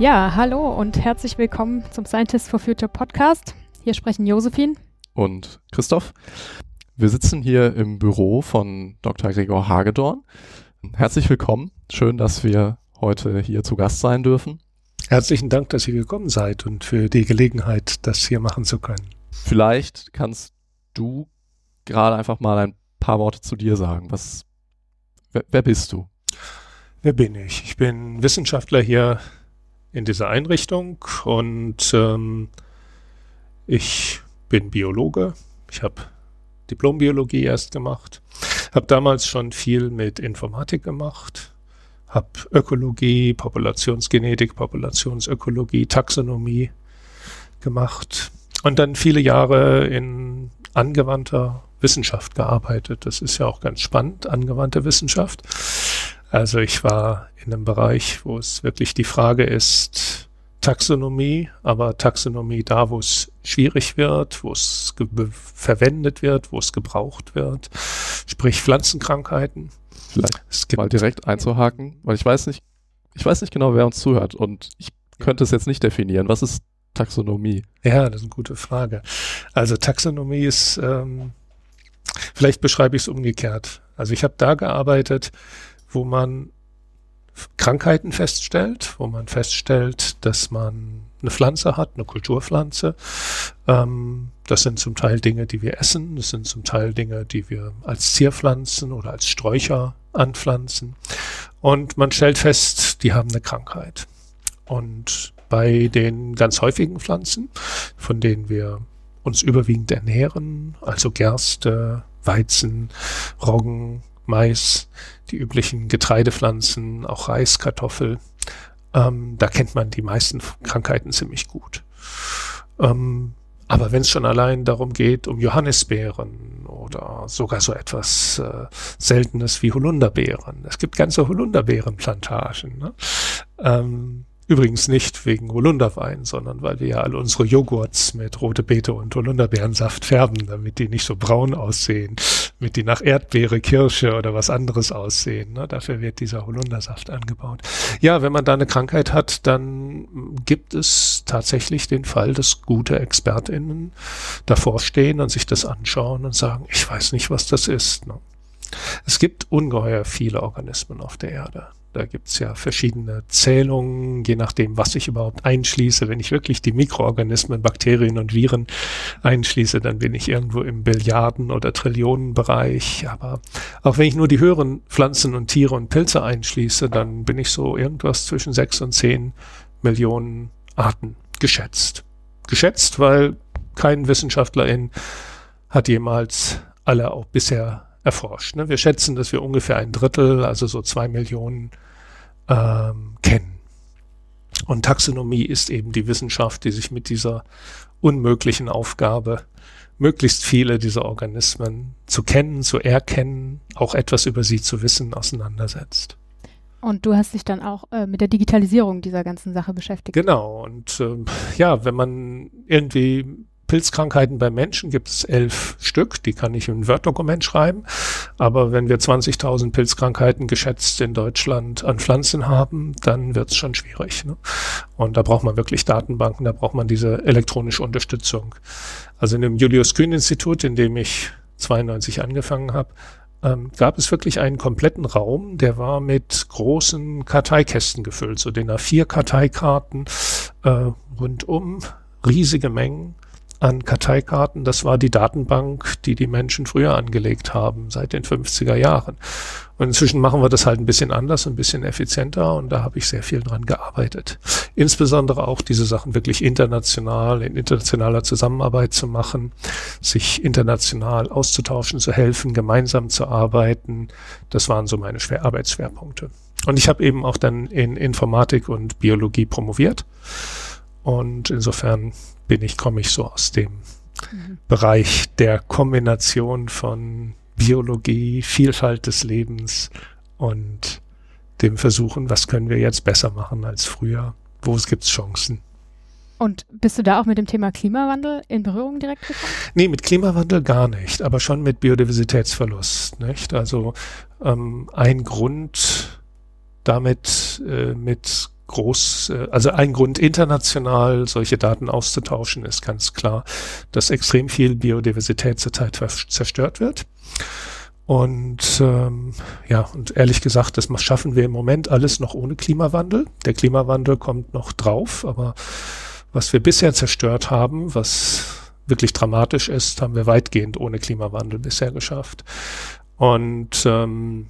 Ja, hallo und herzlich willkommen zum Scientists for Future Podcast. Hier sprechen Josephine und Christoph. Wir sitzen hier im Büro von Dr. Gregor Hagedorn. Herzlich willkommen. Schön, dass wir heute hier zu Gast sein dürfen. Herzlichen Dank, dass ihr gekommen seid und für die Gelegenheit, das hier machen zu können. Vielleicht kannst du gerade einfach mal ein paar Worte zu dir sagen. Was, wer, wer bist du? Wer bin ich? Ich bin Wissenschaftler hier in dieser Einrichtung und ähm, ich bin Biologe. Ich habe Diplombiologie erst gemacht, habe damals schon viel mit Informatik gemacht, habe Ökologie, Populationsgenetik, Populationsökologie, Taxonomie gemacht und dann viele Jahre in angewandter Wissenschaft gearbeitet. Das ist ja auch ganz spannend, angewandte Wissenschaft. Also ich war in einem Bereich, wo es wirklich die Frage ist, Taxonomie, aber Taxonomie da, wo es schwierig wird, wo es verwendet wird, wo es gebraucht wird, sprich Pflanzenkrankheiten. Vielleicht mal direkt einzuhaken, weil ich weiß nicht, ich weiß nicht genau, wer uns zuhört und ich könnte es jetzt nicht definieren. Was ist Taxonomie? Ja, das ist eine gute Frage. Also Taxonomie ist, ähm, vielleicht beschreibe ich es umgekehrt. Also ich habe da gearbeitet, wo man Krankheiten feststellt, wo man feststellt, dass man eine Pflanze hat, eine Kulturpflanze. Ähm, das sind zum Teil Dinge, die wir essen, das sind zum Teil Dinge, die wir als Zierpflanzen oder als Sträucher anpflanzen. Und man stellt fest, die haben eine Krankheit. Und bei den ganz häufigen Pflanzen, von denen wir uns überwiegend ernähren, also Gerste, Weizen, Roggen, Mais, die üblichen Getreidepflanzen, auch Reis, Kartoffel. Ähm, da kennt man die meisten Krankheiten ziemlich gut. Ähm, aber wenn es schon allein darum geht, um Johannisbeeren oder sogar so etwas äh, Seltenes wie Holunderbeeren. Es gibt ganze Holunderbeerenplantagen. Ne? Ähm, Übrigens nicht wegen Holunderwein, sondern weil wir ja alle unsere Joghurts mit rote Beete und Holunderbeerensaft färben, damit die nicht so braun aussehen, damit die nach Erdbeere, Kirsche oder was anderes aussehen. Ne? Dafür wird dieser Holundersaft angebaut. Ja, wenn man da eine Krankheit hat, dann gibt es tatsächlich den Fall, dass gute ExpertInnen davor stehen und sich das anschauen und sagen, ich weiß nicht, was das ist. Ne? Es gibt ungeheuer viele Organismen auf der Erde. Da gibt's ja verschiedene Zählungen, je nachdem, was ich überhaupt einschließe. Wenn ich wirklich die Mikroorganismen, Bakterien und Viren einschließe, dann bin ich irgendwo im Billiarden- oder Trillionenbereich. Aber auch wenn ich nur die höheren Pflanzen und Tiere und Pilze einschließe, dann bin ich so irgendwas zwischen sechs und zehn Millionen Arten geschätzt. Geschätzt, weil kein Wissenschaftlerin hat jemals alle auch bisher erforscht. Ne? Wir schätzen, dass wir ungefähr ein Drittel, also so zwei Millionen, ähm, kennen. Und Taxonomie ist eben die Wissenschaft, die sich mit dieser unmöglichen Aufgabe, möglichst viele dieser Organismen zu kennen, zu erkennen, auch etwas über sie zu wissen, auseinandersetzt. Und du hast dich dann auch äh, mit der Digitalisierung dieser ganzen Sache beschäftigt. Genau. Und äh, ja, wenn man irgendwie Pilzkrankheiten bei Menschen gibt es elf Stück, die kann ich in ein Word-Dokument schreiben. Aber wenn wir 20.000 Pilzkrankheiten geschätzt in Deutschland an Pflanzen haben, dann wird es schon schwierig. Ne? Und da braucht man wirklich Datenbanken, da braucht man diese elektronische Unterstützung. Also in dem Julius Kühn Institut, in dem ich 92 angefangen habe, ähm, gab es wirklich einen kompletten Raum, der war mit großen Karteikästen gefüllt, so den A4 Karteikarten äh, rundum, riesige Mengen an Karteikarten. Das war die Datenbank, die die Menschen früher angelegt haben, seit den 50er Jahren. Und inzwischen machen wir das halt ein bisschen anders, ein bisschen effizienter und da habe ich sehr viel dran gearbeitet. Insbesondere auch diese Sachen wirklich international, in internationaler Zusammenarbeit zu machen, sich international auszutauschen, zu helfen, gemeinsam zu arbeiten. Das waren so meine Schwer Arbeitsschwerpunkte. Und ich habe eben auch dann in Informatik und Biologie promoviert. Und insofern bin ich, komme ich so aus dem mhm. Bereich der Kombination von Biologie, Vielfalt des Lebens und dem Versuchen, was können wir jetzt besser machen als früher? Wo gibt es Chancen? Und bist du da auch mit dem Thema Klimawandel in Berührung direkt gekommen? Nee, mit Klimawandel gar nicht, aber schon mit Biodiversitätsverlust. Nicht? Also ähm, ein Grund damit äh, mit groß, äh, also ein Grund international solche Daten auszutauschen, ist ganz klar, dass extrem viel Biodiversität zurzeit zerstört wird. Und ähm, ja, und ehrlich gesagt, das schaffen wir im Moment alles noch ohne Klimawandel. Der Klimawandel kommt noch drauf, aber was wir bisher zerstört haben, was wirklich dramatisch ist, haben wir weitgehend ohne Klimawandel bisher geschafft. Und ähm,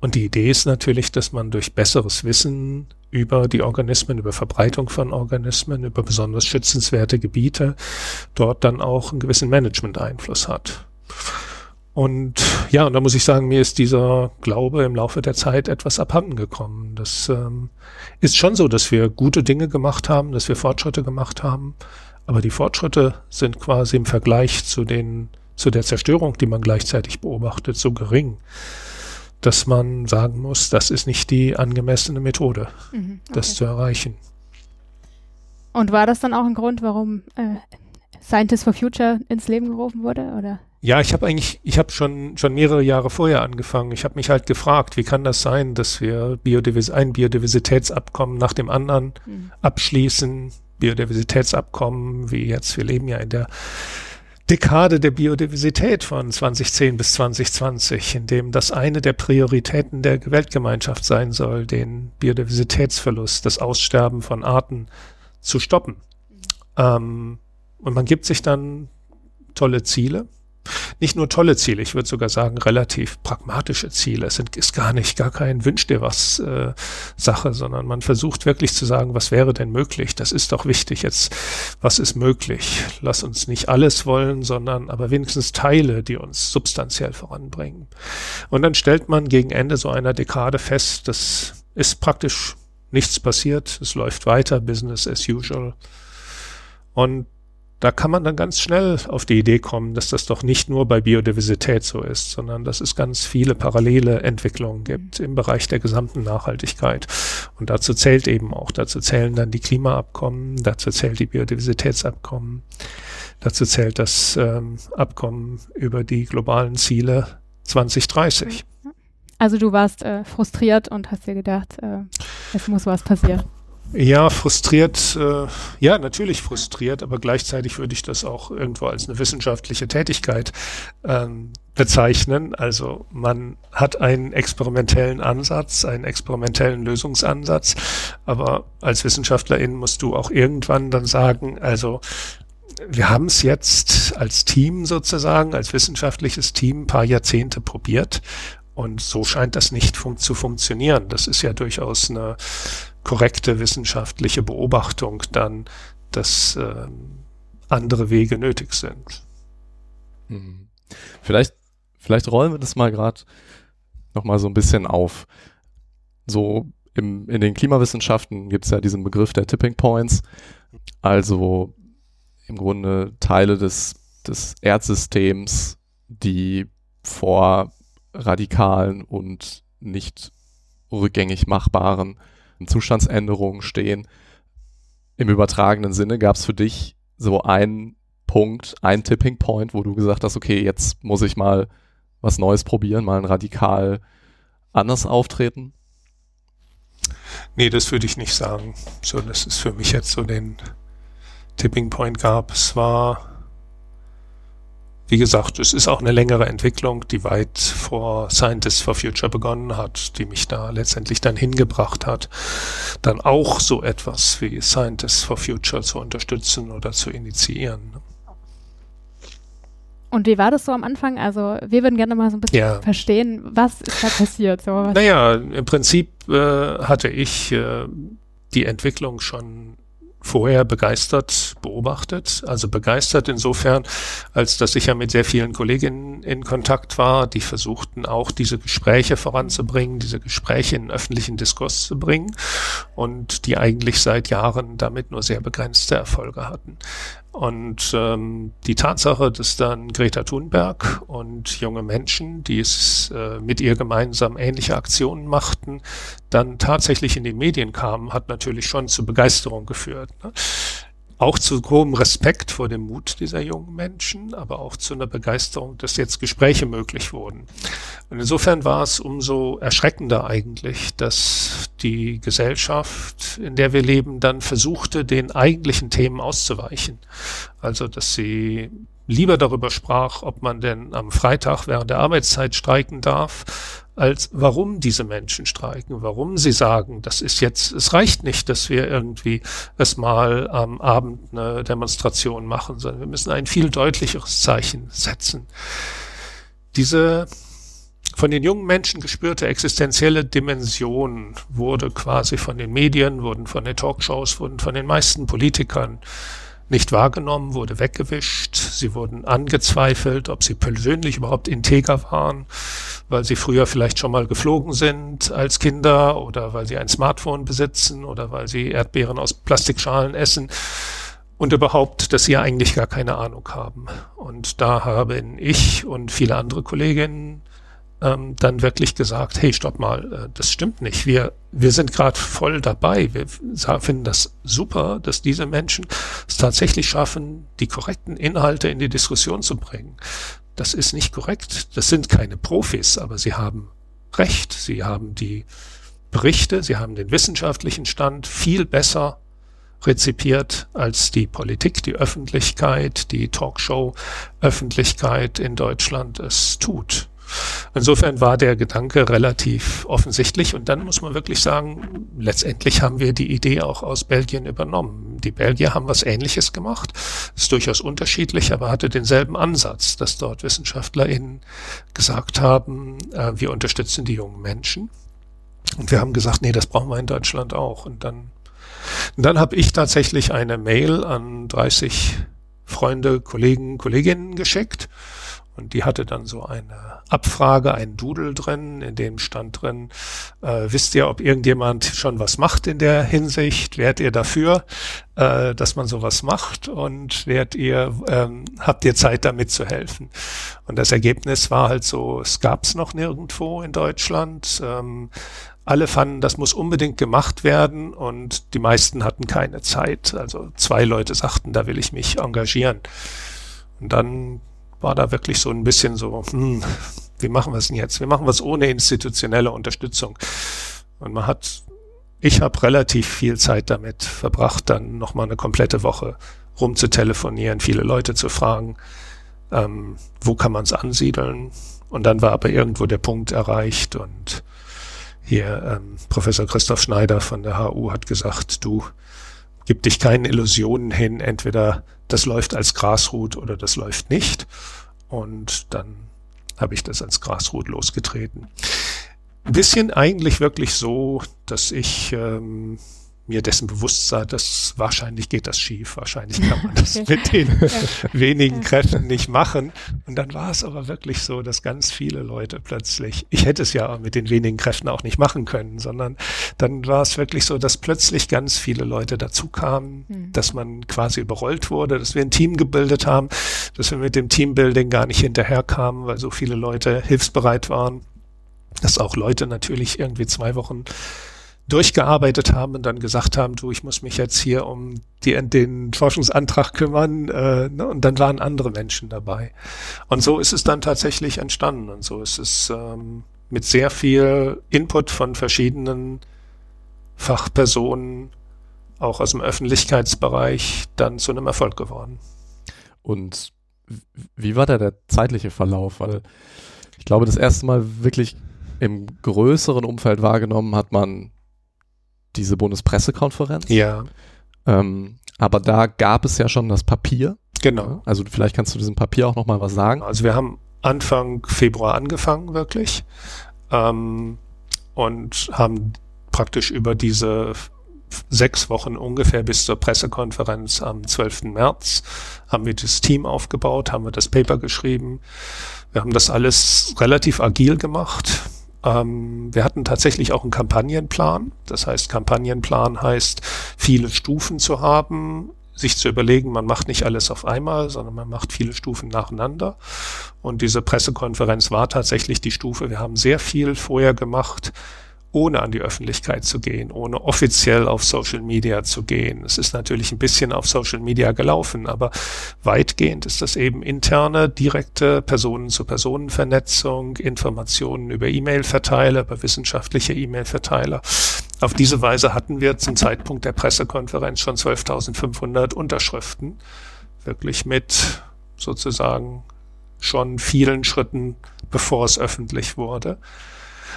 und die Idee ist natürlich, dass man durch besseres Wissen über die Organismen, über Verbreitung von Organismen, über besonders schützenswerte Gebiete dort dann auch einen gewissen Management-Einfluss hat. Und ja, und da muss ich sagen, mir ist dieser Glaube im Laufe der Zeit etwas abhanden gekommen. Das ähm, ist schon so, dass wir gute Dinge gemacht haben, dass wir Fortschritte gemacht haben, aber die Fortschritte sind quasi im Vergleich zu den zu der Zerstörung, die man gleichzeitig beobachtet, so gering, dass man sagen muss, das ist nicht die angemessene Methode, mhm, okay. das zu erreichen. Und war das dann auch ein Grund, warum äh, Scientists for Future ins Leben gerufen wurde, oder? Ja, ich habe eigentlich, ich habe schon schon mehrere Jahre vorher angefangen. Ich habe mich halt gefragt, wie kann das sein, dass wir Biodivers ein Biodiversitätsabkommen nach dem anderen mhm. abschließen, Biodiversitätsabkommen, wie jetzt, wir leben ja in der Dekade der Biodiversität von 2010 bis 2020, in dem das eine der Prioritäten der Weltgemeinschaft sein soll, den Biodiversitätsverlust, das Aussterben von Arten zu stoppen. Mhm. Ähm, und man gibt sich dann tolle Ziele nicht nur tolle Ziele, ich würde sogar sagen relativ pragmatische Ziele. Es ist gar nicht, gar kein Wünsch dir was äh, Sache, sondern man versucht wirklich zu sagen, was wäre denn möglich? Das ist doch wichtig jetzt, was ist möglich? Lass uns nicht alles wollen, sondern aber wenigstens Teile, die uns substanziell voranbringen. Und dann stellt man gegen Ende so einer Dekade fest, das ist praktisch nichts passiert, es läuft weiter, Business as usual. Und da kann man dann ganz schnell auf die Idee kommen, dass das doch nicht nur bei Biodiversität so ist, sondern dass es ganz viele parallele Entwicklungen gibt im Bereich der gesamten Nachhaltigkeit. Und dazu zählt eben auch, dazu zählen dann die Klimaabkommen, dazu zählt die Biodiversitätsabkommen, dazu zählt das ähm, Abkommen über die globalen Ziele 2030. Also du warst äh, frustriert und hast dir gedacht, äh, es muss was passieren. Ja, frustriert, äh, ja, natürlich frustriert, aber gleichzeitig würde ich das auch irgendwo als eine wissenschaftliche Tätigkeit ähm, bezeichnen. Also man hat einen experimentellen Ansatz, einen experimentellen Lösungsansatz, aber als Wissenschaftlerin musst du auch irgendwann dann sagen, also wir haben es jetzt als Team sozusagen, als wissenschaftliches Team ein paar Jahrzehnte probiert und so scheint das nicht fun zu funktionieren. Das ist ja durchaus eine korrekte wissenschaftliche Beobachtung dann, dass äh, andere Wege nötig sind. Mhm. Vielleicht, vielleicht rollen wir das mal gerade nochmal so ein bisschen auf. So im, in den Klimawissenschaften gibt es ja diesen Begriff der Tipping Points, also im Grunde Teile des, des Erdsystems, die vor radikalen und nicht rückgängig machbaren Zustandsänderungen stehen. Im übertragenen Sinne gab es für dich so einen Punkt, einen Tipping Point, wo du gesagt hast, okay, jetzt muss ich mal was Neues probieren, mal ein radikal anders auftreten? Nee, das würde ich nicht sagen. So, dass es für mich jetzt so den Tipping Point gab. Es war wie gesagt, es ist auch eine längere Entwicklung, die weit vor Scientists for Future begonnen hat, die mich da letztendlich dann hingebracht hat, dann auch so etwas wie Scientists for Future zu unterstützen oder zu initiieren. Und wie war das so am Anfang? Also wir würden gerne mal so ein bisschen ja. verstehen, was ist da passiert? So, naja, im Prinzip äh, hatte ich äh, die Entwicklung schon vorher begeistert beobachtet. Also begeistert insofern, als dass ich ja mit sehr vielen Kolleginnen in Kontakt war, die versuchten auch diese Gespräche voranzubringen, diese Gespräche in öffentlichen Diskurs zu bringen und die eigentlich seit Jahren damit nur sehr begrenzte Erfolge hatten. Und ähm, die Tatsache, dass dann Greta Thunberg und junge Menschen, die es äh, mit ihr gemeinsam ähnliche Aktionen machten, dann tatsächlich in die Medien kamen, hat natürlich schon zu Begeisterung geführt. Ne? Auch zu hohem Respekt vor dem Mut dieser jungen Menschen, aber auch zu einer Begeisterung, dass jetzt Gespräche möglich wurden. Und insofern war es umso erschreckender eigentlich, dass die Gesellschaft, in der wir leben, dann versuchte, den eigentlichen Themen auszuweichen. Also, dass sie lieber darüber sprach, ob man denn am Freitag während der Arbeitszeit streiken darf, als warum diese Menschen streiken, warum sie sagen, das ist jetzt, es reicht nicht, dass wir irgendwie es mal am Abend eine Demonstration machen, sondern wir müssen ein viel deutlicheres Zeichen setzen. Diese von den jungen Menschen gespürte existenzielle Dimension wurde quasi von den Medien, wurden von den Talkshows, wurden von den meisten Politikern nicht wahrgenommen, wurde weggewischt. Sie wurden angezweifelt, ob sie persönlich überhaupt integer waren, weil sie früher vielleicht schon mal geflogen sind als Kinder oder weil sie ein Smartphone besitzen oder weil sie Erdbeeren aus Plastikschalen essen und überhaupt, dass sie eigentlich gar keine Ahnung haben. Und da haben ich und viele andere Kolleginnen ähm, dann wirklich gesagt, hey, stopp mal, äh, das stimmt nicht. Wir, wir sind gerade voll dabei. Wir finden das super, dass diese Menschen es tatsächlich schaffen, die korrekten Inhalte in die Diskussion zu bringen. Das ist nicht korrekt. Das sind keine Profis, aber sie haben Recht. Sie haben die Berichte, sie haben den wissenschaftlichen Stand viel besser rezipiert als die Politik, die Öffentlichkeit, die Talkshow-Öffentlichkeit in Deutschland es tut. Insofern war der Gedanke relativ offensichtlich und dann muss man wirklich sagen, letztendlich haben wir die Idee auch aus Belgien übernommen. Die Belgier haben was Ähnliches gemacht, ist durchaus unterschiedlich, aber hatte denselben Ansatz, dass dort WissenschaftlerInnen gesagt haben, äh, wir unterstützen die jungen Menschen. Und wir haben gesagt, nee, das brauchen wir in Deutschland auch. Und dann, dann habe ich tatsächlich eine Mail an 30 Freunde, Kollegen, Kolleginnen geschickt und die hatte dann so eine Abfrage, ein Doodle drin, in dem stand drin, äh, wisst ihr, ob irgendjemand schon was macht in der Hinsicht? Wärt ihr dafür, äh, dass man sowas macht? Und wärt ihr, ähm, habt ihr Zeit damit zu helfen? Und das Ergebnis war halt so, es gab's noch nirgendwo in Deutschland. Ähm, alle fanden, das muss unbedingt gemacht werden und die meisten hatten keine Zeit. Also zwei Leute sagten, da will ich mich engagieren. Und dann war da wirklich so ein bisschen so, hm, wie machen wir es denn jetzt? Wir machen was ohne institutionelle Unterstützung. Und man hat, ich habe relativ viel Zeit damit verbracht, dann nochmal eine komplette Woche rumzutelefonieren, viele Leute zu fragen, ähm, wo kann man es ansiedeln? Und dann war aber irgendwo der Punkt erreicht und hier ähm, Professor Christoph Schneider von der HU hat gesagt, du gib dich keinen Illusionen hin, entweder das läuft als Grasroot oder das läuft nicht. Und dann habe ich das als Grasroot losgetreten. Bisschen eigentlich wirklich so, dass ich ähm, mir dessen bewusst sei, dass wahrscheinlich geht das schief, wahrscheinlich kann man das mit den wenigen Kräften nicht machen. Und dann war es aber wirklich so, dass ganz viele Leute plötzlich, ich hätte es ja mit den wenigen Kräften auch nicht machen können, sondern dann war es wirklich so, dass plötzlich ganz viele Leute dazu kamen, mhm. dass man quasi überrollt wurde, dass wir ein Team gebildet haben, dass wir mit dem Teambuilding gar nicht hinterherkamen, weil so viele Leute hilfsbereit waren, dass auch Leute natürlich irgendwie zwei Wochen durchgearbeitet haben und dann gesagt haben, du, ich muss mich jetzt hier um die, den Forschungsantrag kümmern äh, ne, und dann waren andere Menschen dabei. Und so ist es dann tatsächlich entstanden und so ist es ähm, mit sehr viel Input von verschiedenen Fachpersonen, auch aus dem Öffentlichkeitsbereich, dann zu einem Erfolg geworden. Und wie war da der zeitliche Verlauf? Weil ich glaube, das erste Mal wirklich im größeren Umfeld wahrgenommen hat man diese Bundespressekonferenz. Ja. Ähm, aber da gab es ja schon das Papier. Genau. Also vielleicht kannst du diesem Papier auch noch mal was sagen. Also wir haben Anfang Februar angefangen wirklich ähm, und haben praktisch über diese sechs Wochen ungefähr bis zur Pressekonferenz am 12. März haben wir das Team aufgebaut, haben wir das Paper geschrieben. Wir haben das alles relativ agil gemacht. Ähm, wir hatten tatsächlich auch einen Kampagnenplan. Das heißt, Kampagnenplan heißt, viele Stufen zu haben, sich zu überlegen, man macht nicht alles auf einmal, sondern man macht viele Stufen nacheinander. Und diese Pressekonferenz war tatsächlich die Stufe. Wir haben sehr viel vorher gemacht, ohne an die Öffentlichkeit zu gehen, ohne offiziell auf Social Media zu gehen. Es ist natürlich ein bisschen auf Social Media gelaufen, aber weitgehend ist das eben interne, direkte Personen-zu-Personen-Vernetzung, Informationen über E-Mail-Verteiler, über wissenschaftliche E-Mail-Verteiler. Auf diese Weise hatten wir zum Zeitpunkt der Pressekonferenz schon 12.500 Unterschriften, wirklich mit sozusagen schon vielen Schritten, bevor es öffentlich wurde.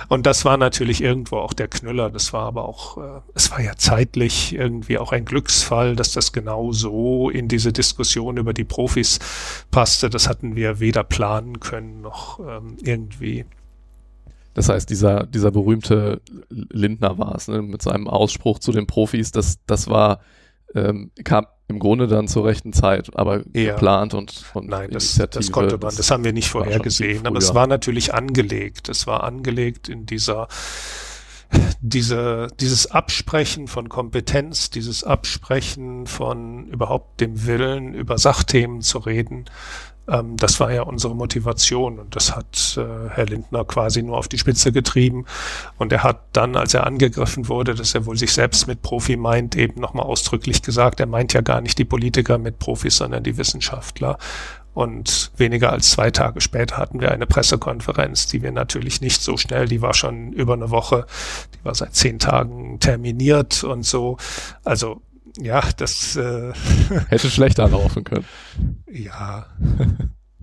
Und das war natürlich irgendwo auch der Knüller. Das war aber auch, äh, es war ja zeitlich irgendwie auch ein Glücksfall, dass das genau so in diese Diskussion über die Profis passte. Das hatten wir weder planen können noch ähm, irgendwie. Das heißt, dieser, dieser berühmte Lindner war es, ne, mit seinem Ausspruch zu den Profis, das, das war, ähm, kam im Grunde dann zur rechten Zeit, aber ja. geplant und, und Nein, das, das konnte man, das haben wir nicht vorhergesehen, aber es war natürlich angelegt. Es war angelegt in dieser diese, dieses Absprechen von Kompetenz, dieses Absprechen von überhaupt dem Willen, über Sachthemen zu reden, ähm, das war ja unsere Motivation und das hat äh, Herr Lindner quasi nur auf die Spitze getrieben. Und er hat dann, als er angegriffen wurde, dass er wohl sich selbst mit Profi meint, eben nochmal ausdrücklich gesagt, er meint ja gar nicht die Politiker mit Profis, sondern die Wissenschaftler. Und weniger als zwei Tage später hatten wir eine Pressekonferenz, die wir natürlich nicht so schnell, die war schon über eine Woche, die war seit zehn Tagen terminiert und so. Also ja, das äh, hätte schlechter laufen können. Ja.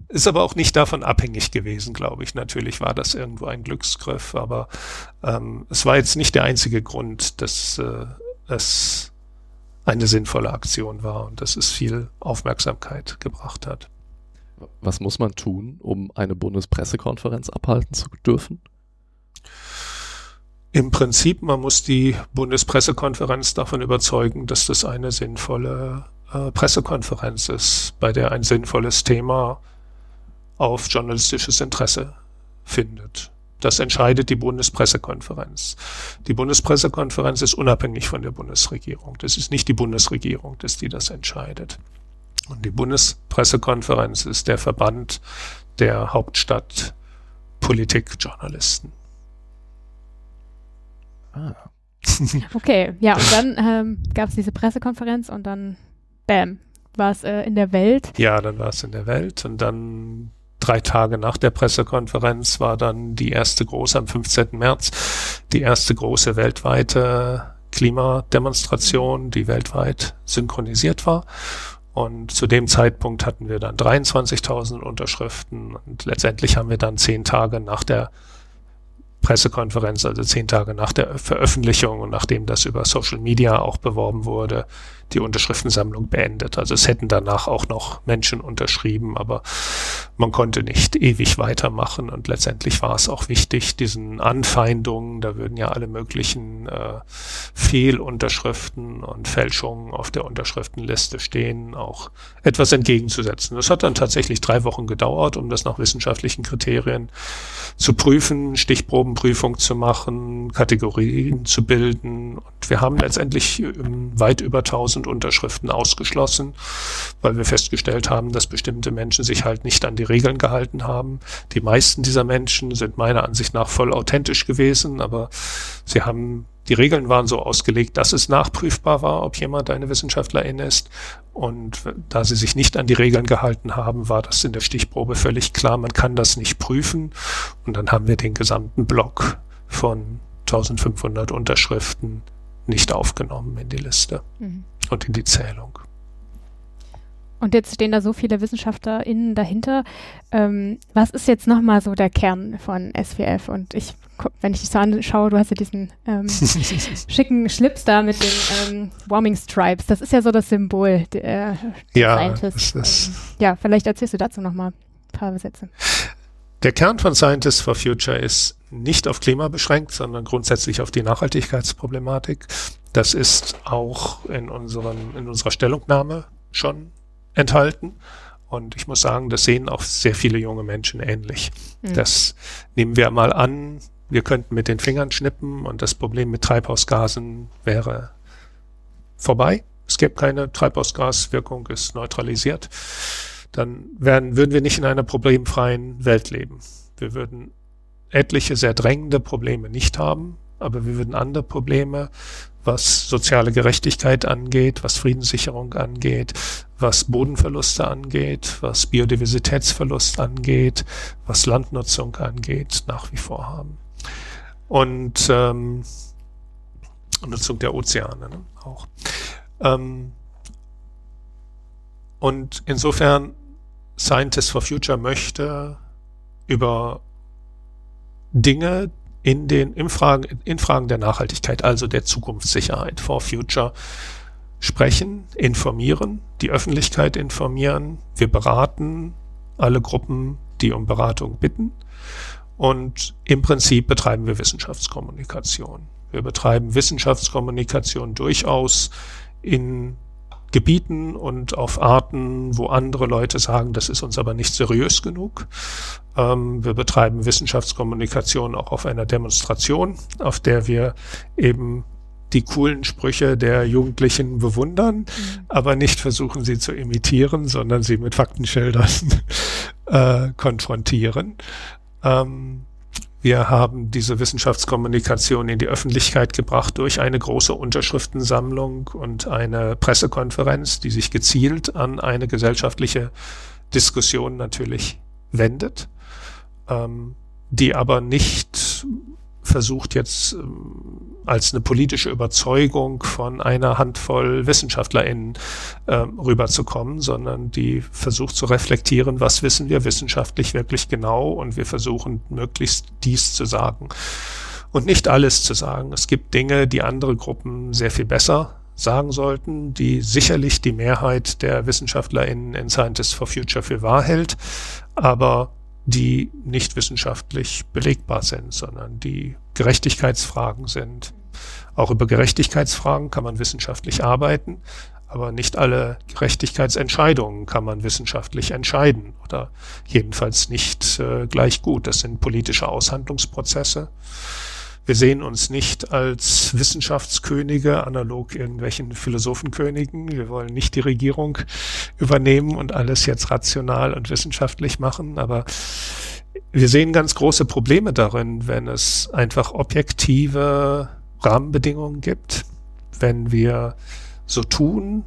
Ist aber auch nicht davon abhängig gewesen, glaube ich. Natürlich war das irgendwo ein Glücksgriff, aber ähm, es war jetzt nicht der einzige Grund, dass äh, es eine sinnvolle Aktion war und dass es viel Aufmerksamkeit gebracht hat. Was muss man tun, um eine Bundespressekonferenz abhalten zu dürfen? Im Prinzip, man muss die Bundespressekonferenz davon überzeugen, dass das eine sinnvolle äh, Pressekonferenz ist, bei der ein sinnvolles Thema auf journalistisches Interesse findet. Das entscheidet die Bundespressekonferenz. Die Bundespressekonferenz ist unabhängig von der Bundesregierung. Das ist nicht die Bundesregierung, dass die das entscheidet. Und die Bundespressekonferenz ist der Verband der Hauptstadtpolitikjournalisten. Ah. okay, ja, und dann ähm, gab es diese Pressekonferenz und dann, bam, war es äh, in der Welt. Ja, dann war es in der Welt und dann drei Tage nach der Pressekonferenz war dann die erste große, am 15. März, die erste große weltweite Klimademonstration, die weltweit synchronisiert war. Und zu dem Zeitpunkt hatten wir dann 23.000 Unterschriften und letztendlich haben wir dann zehn Tage nach der Pressekonferenz, also zehn Tage nach der Veröffentlichung und nachdem das über Social Media auch beworben wurde, die Unterschriftensammlung beendet. Also es hätten danach auch noch Menschen unterschrieben, aber man konnte nicht ewig weitermachen und letztendlich war es auch wichtig, diesen Anfeindungen, da würden ja alle möglichen äh, Fehlunterschriften und Fälschungen auf der Unterschriftenliste stehen, auch etwas entgegenzusetzen. Das hat dann tatsächlich drei Wochen gedauert, um das nach wissenschaftlichen Kriterien zu prüfen, Stichprobenprüfung zu machen, Kategorien zu bilden. Und wir haben letztendlich ähm, weit über 1000 Unterschriften ausgeschlossen, weil wir festgestellt haben, dass bestimmte Menschen sich halt nicht an die Regeln gehalten haben. Die meisten dieser Menschen sind meiner Ansicht nach voll authentisch gewesen, aber sie haben die Regeln waren so ausgelegt, dass es nachprüfbar war, ob jemand eine Wissenschaftlerin ist. Und da sie sich nicht an die Regeln gehalten haben, war das in der Stichprobe völlig klar, man kann das nicht prüfen. Und dann haben wir den gesamten Block von 1500 Unterschriften nicht aufgenommen in die Liste mhm. und in die Zählung. Und jetzt stehen da so viele WissenschaftlerInnen dahinter. Ähm, was ist jetzt nochmal so der Kern von SWF? Und ich, wenn ich dich so anschaue, du hast ja diesen ähm, schicken Schlips da mit den ähm, Warming Stripes. Das ist ja so das Symbol der ja, Scientist. Ähm, ja, vielleicht erzählst du dazu nochmal ein paar Sätze. Der Kern von Scientists for Future ist nicht auf Klima beschränkt, sondern grundsätzlich auf die Nachhaltigkeitsproblematik. Das ist auch in, unseren, in unserer Stellungnahme schon enthalten. Und ich muss sagen, das sehen auch sehr viele junge Menschen ähnlich. Mhm. Das nehmen wir mal an, wir könnten mit den Fingern schnippen und das Problem mit Treibhausgasen wäre vorbei. Es gäbe keine Treibhausgaswirkung, ist neutralisiert. Dann wären, würden wir nicht in einer problemfreien Welt leben. Wir würden etliche sehr drängende Probleme nicht haben. aber wir würden andere Probleme, was soziale Gerechtigkeit angeht, was Friedenssicherung angeht, was Bodenverluste angeht, was Biodiversitätsverlust angeht, was Landnutzung angeht, nach wie vor haben. Und ähm, Nutzung der Ozeane ne, auch. Ähm, und insofern Scientists for Future möchte über Dinge in den in Fragen, in Fragen der Nachhaltigkeit, also der Zukunftssicherheit for Future sprechen, informieren, die Öffentlichkeit informieren. Wir beraten alle Gruppen, die um Beratung bitten. Und im Prinzip betreiben wir Wissenschaftskommunikation. Wir betreiben Wissenschaftskommunikation durchaus in Gebieten und auf Arten, wo andere Leute sagen, das ist uns aber nicht seriös genug. Ähm, wir betreiben Wissenschaftskommunikation auch auf einer Demonstration, auf der wir eben die coolen Sprüche der Jugendlichen bewundern, mhm. aber nicht versuchen, sie zu imitieren, sondern sie mit Faktenschildern äh, konfrontieren. Ähm, wir haben diese Wissenschaftskommunikation in die Öffentlichkeit gebracht durch eine große Unterschriftensammlung und eine Pressekonferenz, die sich gezielt an eine gesellschaftliche Diskussion natürlich wendet, ähm, die aber nicht versucht jetzt ähm, als eine politische Überzeugung von einer Handvoll WissenschaftlerInnen äh, rüberzukommen, sondern die versucht zu reflektieren, was wissen wir wissenschaftlich wirklich genau und wir versuchen möglichst dies zu sagen und nicht alles zu sagen. Es gibt Dinge, die andere Gruppen sehr viel besser sagen sollten, die sicherlich die Mehrheit der WissenschaftlerInnen in Scientists for Future für wahr hält, aber die nicht wissenschaftlich belegbar sind, sondern die Gerechtigkeitsfragen sind. Auch über Gerechtigkeitsfragen kann man wissenschaftlich arbeiten, aber nicht alle Gerechtigkeitsentscheidungen kann man wissenschaftlich entscheiden oder jedenfalls nicht äh, gleich gut. Das sind politische Aushandlungsprozesse. Wir sehen uns nicht als Wissenschaftskönige, analog irgendwelchen Philosophenkönigen. Wir wollen nicht die Regierung übernehmen und alles jetzt rational und wissenschaftlich machen, aber wir sehen ganz große Probleme darin, wenn es einfach objektive Rahmenbedingungen gibt, wenn wir so tun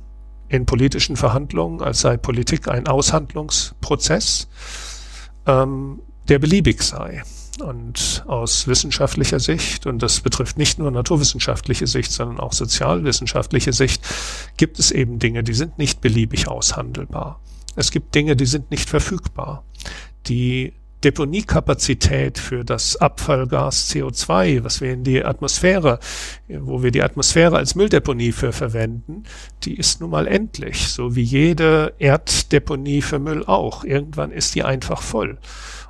in politischen Verhandlungen, als sei Politik ein Aushandlungsprozess, ähm, der beliebig sei. Und aus wissenschaftlicher Sicht, und das betrifft nicht nur naturwissenschaftliche Sicht, sondern auch sozialwissenschaftliche Sicht, gibt es eben Dinge, die sind nicht beliebig aushandelbar. Es gibt Dinge, die sind nicht verfügbar. Die Deponiekapazität für das Abfallgas CO2, was wir in die Atmosphäre, wo wir die Atmosphäre als Mülldeponie für verwenden, die ist nun mal endlich, so wie jede Erddeponie für Müll auch. Irgendwann ist die einfach voll.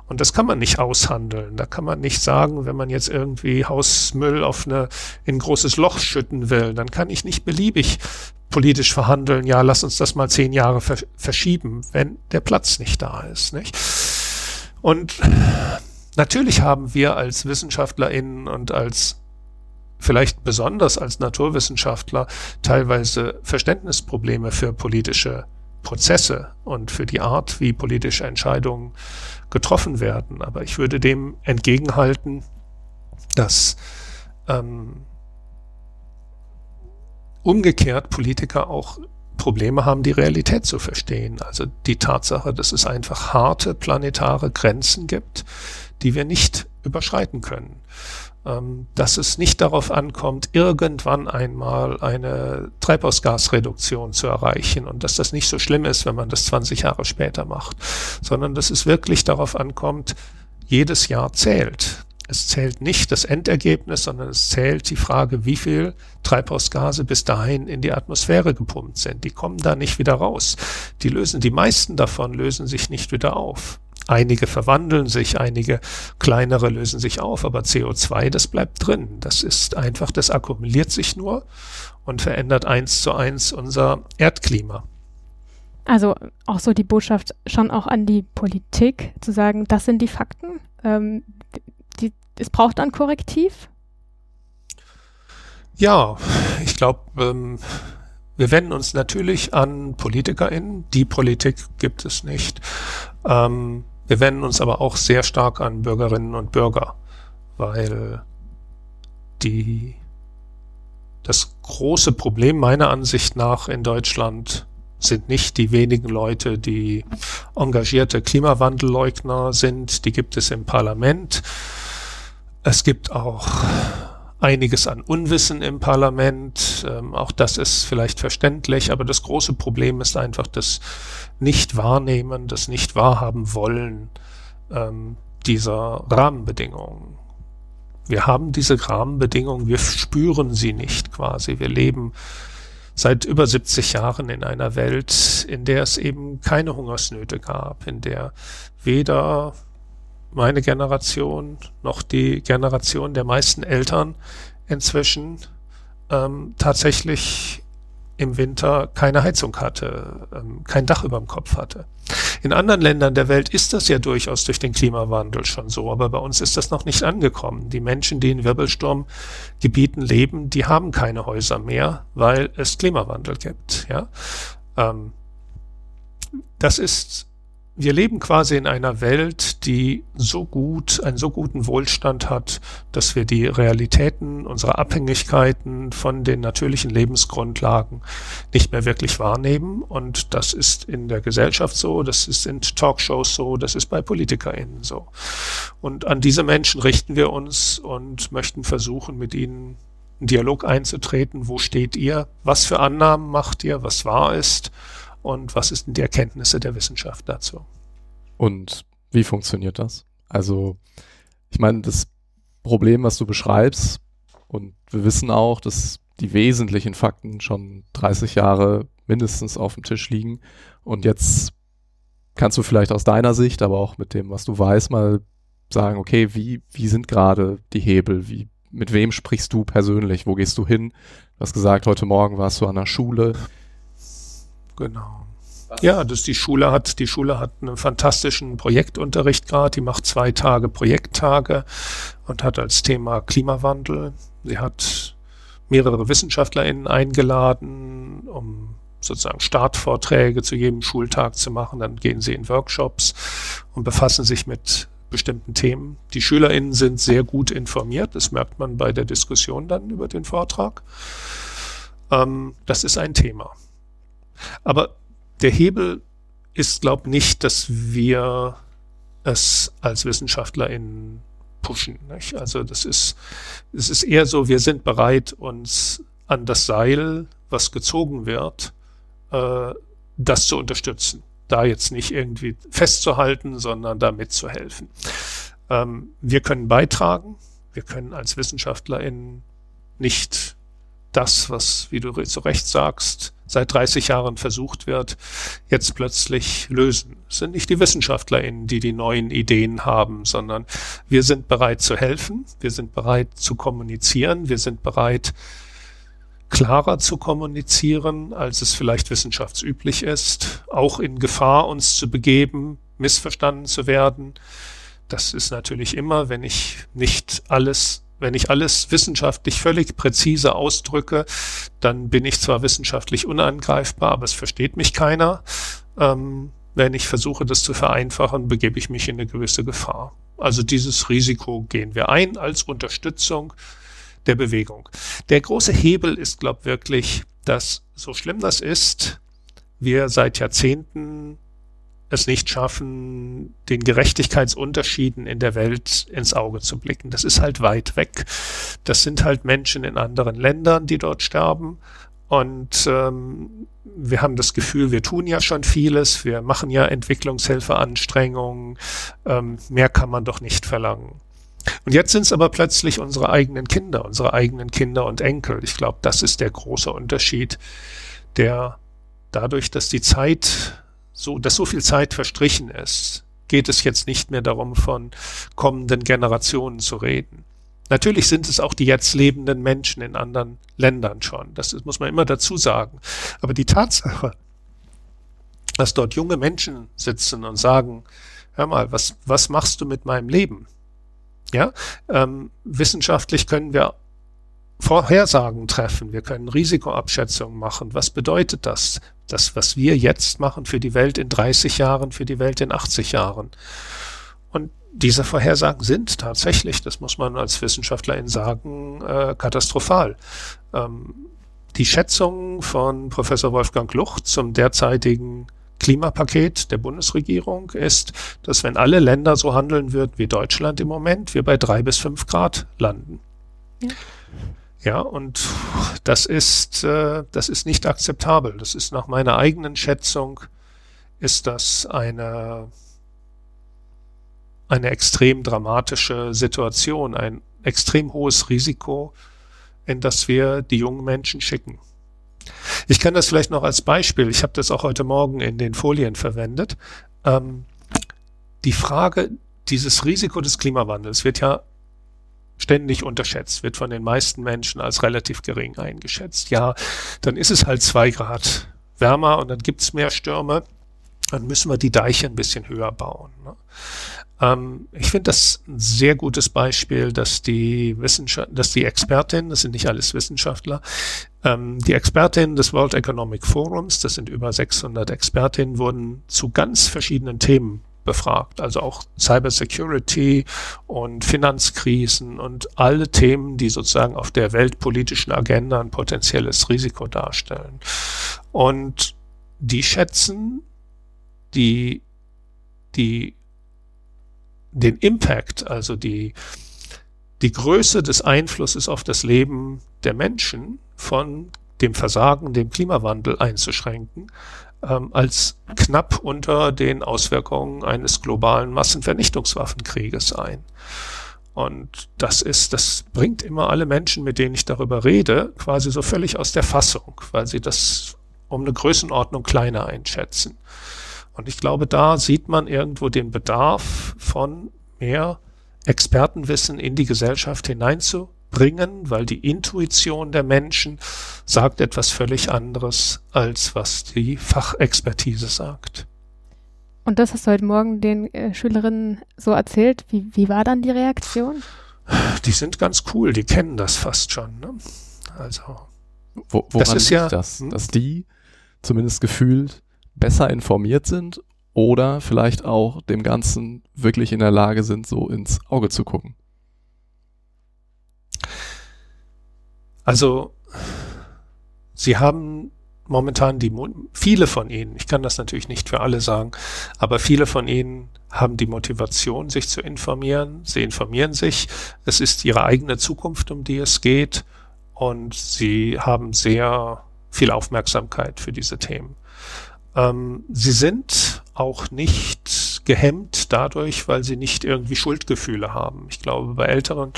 Und das kann man nicht aushandeln. Da kann man nicht sagen, wenn man jetzt irgendwie Hausmüll auf eine, in ein großes Loch schütten will, dann kann ich nicht beliebig politisch verhandeln, ja, lass uns das mal zehn Jahre verschieben, wenn der Platz nicht da ist, nicht? Und natürlich haben wir als WissenschaftlerInnen und als vielleicht besonders als Naturwissenschaftler teilweise Verständnisprobleme für politische Prozesse und für die Art, wie politische Entscheidungen getroffen werden. Aber ich würde dem entgegenhalten, dass ähm, umgekehrt Politiker auch Probleme haben, die Realität zu verstehen. Also die Tatsache, dass es einfach harte planetare Grenzen gibt, die wir nicht überschreiten können. Ähm, dass es nicht darauf ankommt, irgendwann einmal eine Treibhausgasreduktion zu erreichen und dass das nicht so schlimm ist, wenn man das 20 Jahre später macht, sondern dass es wirklich darauf ankommt, jedes Jahr zählt. Es zählt nicht das Endergebnis, sondern es zählt die Frage, wie viel Treibhausgase bis dahin in die Atmosphäre gepumpt sind. Die kommen da nicht wieder raus. Die lösen, die meisten davon lösen sich nicht wieder auf. Einige verwandeln sich, einige kleinere lösen sich auf, aber CO2, das bleibt drin. Das ist einfach, das akkumuliert sich nur und verändert eins zu eins unser Erdklima. Also auch so die Botschaft schon auch an die Politik zu sagen, das sind die Fakten. Ähm, es braucht ein Korrektiv. Ja, ich glaube, ähm, wir wenden uns natürlich an PolitikerInnen. Die Politik gibt es nicht. Ähm, wir wenden uns aber auch sehr stark an Bürgerinnen und Bürger, weil die, das große Problem meiner Ansicht nach in Deutschland sind nicht die wenigen Leute, die engagierte Klimawandelleugner sind. Die gibt es im Parlament. Es gibt auch einiges an Unwissen im Parlament. Ähm, auch das ist vielleicht verständlich, aber das große Problem ist einfach das Nicht-Wahrnehmen, das Nicht-Wahrhaben wollen ähm, dieser Rahmenbedingungen. Wir haben diese Rahmenbedingungen, wir spüren sie nicht quasi. Wir leben seit über 70 Jahren in einer Welt, in der es eben keine Hungersnöte gab, in der weder meine Generation noch die Generation der meisten Eltern inzwischen ähm, tatsächlich im Winter keine Heizung hatte, ähm, kein Dach über dem Kopf hatte. In anderen Ländern der Welt ist das ja durchaus durch den Klimawandel schon so, aber bei uns ist das noch nicht angekommen. Die Menschen, die in Wirbelsturmgebieten leben, die haben keine Häuser mehr, weil es Klimawandel gibt. Ja, ähm, das ist wir leben quasi in einer Welt, die so gut, einen so guten Wohlstand hat, dass wir die Realitäten unserer Abhängigkeiten von den natürlichen Lebensgrundlagen nicht mehr wirklich wahrnehmen. Und das ist in der Gesellschaft so, das ist in Talkshows so, das ist bei PolitikerInnen so. Und an diese Menschen richten wir uns und möchten versuchen, mit ihnen einen Dialog einzutreten. Wo steht ihr? Was für Annahmen macht ihr? Was wahr ist? Und was denn die Erkenntnisse der Wissenschaft dazu. Und wie funktioniert das? Also, ich meine, das Problem, was du beschreibst, und wir wissen auch, dass die wesentlichen Fakten schon 30 Jahre mindestens auf dem Tisch liegen. Und jetzt kannst du vielleicht aus deiner Sicht, aber auch mit dem, was du weißt, mal sagen, okay, wie, wie sind gerade die Hebel? Wie, mit wem sprichst du persönlich? Wo gehst du hin? Du hast gesagt, heute Morgen warst du an der Schule. Genau. Ja, das die Schule hat, die Schule hat einen fantastischen Projektunterricht gerade, die macht zwei Tage Projekttage und hat als Thema Klimawandel. Sie hat mehrere WissenschaftlerInnen eingeladen, um sozusagen Startvorträge zu jedem Schultag zu machen. Dann gehen sie in Workshops und befassen sich mit bestimmten Themen. Die SchülerInnen sind sehr gut informiert, das merkt man bei der Diskussion dann über den Vortrag. Ähm, das ist ein Thema. Aber der Hebel ist, glaube ich, nicht, dass wir es als WissenschaftlerInnen pushen. Nicht? Also das ist, es ist eher so, wir sind bereit, uns an das Seil, was gezogen wird, äh, das zu unterstützen. Da jetzt nicht irgendwie festzuhalten, sondern da mitzuhelfen. Ähm, wir können beitragen. Wir können als WissenschaftlerInnen nicht das, was, wie du zu Recht sagst, seit 30 Jahren versucht wird, jetzt plötzlich lösen. Es sind nicht die WissenschaftlerInnen, die die neuen Ideen haben, sondern wir sind bereit zu helfen, wir sind bereit zu kommunizieren, wir sind bereit, klarer zu kommunizieren, als es vielleicht wissenschaftsüblich ist, auch in Gefahr uns zu begeben, missverstanden zu werden. Das ist natürlich immer, wenn ich nicht alles wenn ich alles wissenschaftlich völlig präzise ausdrücke, dann bin ich zwar wissenschaftlich unangreifbar, aber es versteht mich keiner. Ähm, wenn ich versuche, das zu vereinfachen, begebe ich mich in eine gewisse Gefahr. Also dieses Risiko gehen wir ein als Unterstützung der Bewegung. Der große Hebel ist, glaube ich, wirklich, dass so schlimm das ist, wir seit Jahrzehnten es nicht schaffen, den Gerechtigkeitsunterschieden in der Welt ins Auge zu blicken. Das ist halt weit weg. Das sind halt Menschen in anderen Ländern, die dort sterben. Und ähm, wir haben das Gefühl, wir tun ja schon vieles, wir machen ja Entwicklungshilfeanstrengungen, ähm, mehr kann man doch nicht verlangen. Und jetzt sind es aber plötzlich unsere eigenen Kinder, unsere eigenen Kinder und Enkel. Ich glaube, das ist der große Unterschied, der dadurch, dass die Zeit so, dass so viel Zeit verstrichen ist, geht es jetzt nicht mehr darum, von kommenden Generationen zu reden. Natürlich sind es auch die jetzt lebenden Menschen in anderen Ländern schon. Das muss man immer dazu sagen. Aber die Tatsache, dass dort junge Menschen sitzen und sagen, hör mal, was, was machst du mit meinem Leben? Ja, ähm, wissenschaftlich können wir Vorhersagen treffen, wir können Risikoabschätzungen machen. Was bedeutet das? Das, was wir jetzt machen für die Welt in 30 Jahren, für die Welt in 80 Jahren. Und diese Vorhersagen sind tatsächlich, das muss man als Wissenschaftlerin sagen, äh, katastrophal. Ähm, die Schätzung von Professor Wolfgang Lucht zum derzeitigen Klimapaket der Bundesregierung ist, dass wenn alle Länder so handeln würden wie Deutschland im Moment, wir bei drei bis fünf Grad landen. Ja. Ja, und das ist, äh, das ist nicht akzeptabel. Das ist nach meiner eigenen Schätzung, ist das eine, eine extrem dramatische Situation, ein extrem hohes Risiko, in das wir die jungen Menschen schicken. Ich kann das vielleicht noch als Beispiel, ich habe das auch heute Morgen in den Folien verwendet. Ähm, die Frage, dieses Risiko des Klimawandels wird ja ständig unterschätzt, wird von den meisten Menschen als relativ gering eingeschätzt. Ja, dann ist es halt zwei Grad wärmer und dann gibt's mehr Stürme. Dann müssen wir die Deiche ein bisschen höher bauen. Ne? Ähm, ich finde das ein sehr gutes Beispiel, dass die Wissenschaft, dass die Expertinnen, das sind nicht alles Wissenschaftler, ähm, die Expertinnen des World Economic Forums, das sind über 600 Expertinnen, wurden zu ganz verschiedenen Themen befragt, also auch Cybersecurity und Finanzkrisen und alle Themen, die sozusagen auf der weltpolitischen Agenda ein potenzielles Risiko darstellen. Und die schätzen die, die, den Impact, also die, die Größe des Einflusses auf das Leben der Menschen von dem Versagen, dem Klimawandel einzuschränken, ähm, als knapp unter den Auswirkungen eines globalen Massenvernichtungswaffenkrieges ein. Und das ist, das bringt immer alle Menschen, mit denen ich darüber rede, quasi so völlig aus der Fassung, weil sie das um eine Größenordnung kleiner einschätzen. Und ich glaube, da sieht man irgendwo den Bedarf von mehr Expertenwissen in die Gesellschaft hineinzu bringen, weil die Intuition der Menschen sagt etwas völlig anderes, als was die Fachexpertise sagt. Und das hast du heute Morgen den äh, Schülerinnen so erzählt. Wie, wie war dann die Reaktion? Die sind ganz cool, die kennen das fast schon. Ne? Also, Wo, woran das ist ja, das, hm? dass die zumindest gefühlt besser informiert sind oder vielleicht auch dem Ganzen wirklich in der Lage sind, so ins Auge zu gucken? Also, sie haben momentan die, viele von ihnen, ich kann das natürlich nicht für alle sagen, aber viele von ihnen haben die Motivation, sich zu informieren. Sie informieren sich. Es ist ihre eigene Zukunft, um die es geht. Und sie haben sehr viel Aufmerksamkeit für diese Themen. Ähm, sie sind auch nicht gehemmt dadurch, weil sie nicht irgendwie Schuldgefühle haben. Ich glaube, bei älteren,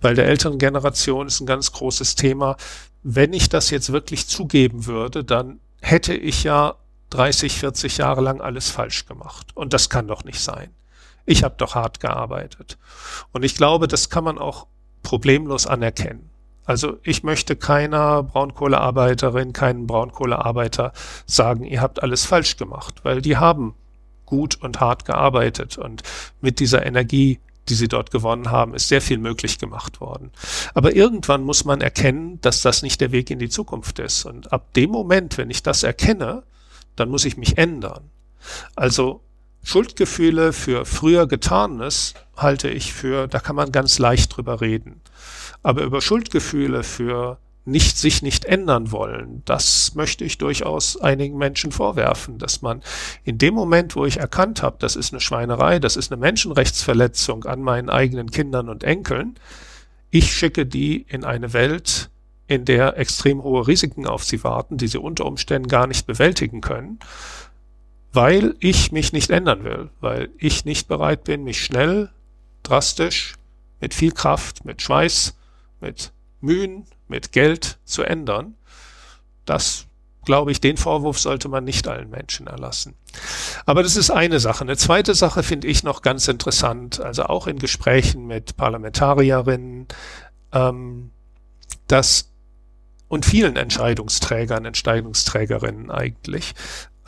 bei der älteren Generation ist ein ganz großes Thema. Wenn ich das jetzt wirklich zugeben würde, dann hätte ich ja 30, 40 Jahre lang alles falsch gemacht. Und das kann doch nicht sein. Ich habe doch hart gearbeitet. Und ich glaube, das kann man auch problemlos anerkennen. Also ich möchte keiner Braunkohlearbeiterin, keinen Braunkohlearbeiter sagen, ihr habt alles falsch gemacht, weil die haben gut und hart gearbeitet und mit dieser Energie, die sie dort gewonnen haben, ist sehr viel möglich gemacht worden. Aber irgendwann muss man erkennen, dass das nicht der Weg in die Zukunft ist. Und ab dem Moment, wenn ich das erkenne, dann muss ich mich ändern. Also Schuldgefühle für früher Getanes halte ich für, da kann man ganz leicht drüber reden. Aber über Schuldgefühle für nicht sich nicht ändern wollen, das möchte ich durchaus einigen Menschen vorwerfen, dass man in dem Moment, wo ich erkannt habe, das ist eine Schweinerei, das ist eine Menschenrechtsverletzung an meinen eigenen Kindern und Enkeln, ich schicke die in eine Welt, in der extrem hohe Risiken auf sie warten, die sie unter Umständen gar nicht bewältigen können, weil ich mich nicht ändern will, weil ich nicht bereit bin, mich schnell, drastisch, mit viel Kraft, mit Schweiß, mit Mühen, mit Geld zu ändern, das glaube ich, den Vorwurf sollte man nicht allen Menschen erlassen. Aber das ist eine Sache. Eine zweite Sache finde ich noch ganz interessant, also auch in Gesprächen mit Parlamentarierinnen, ähm, dass und vielen Entscheidungsträgern, Entscheidungsträgerinnen eigentlich,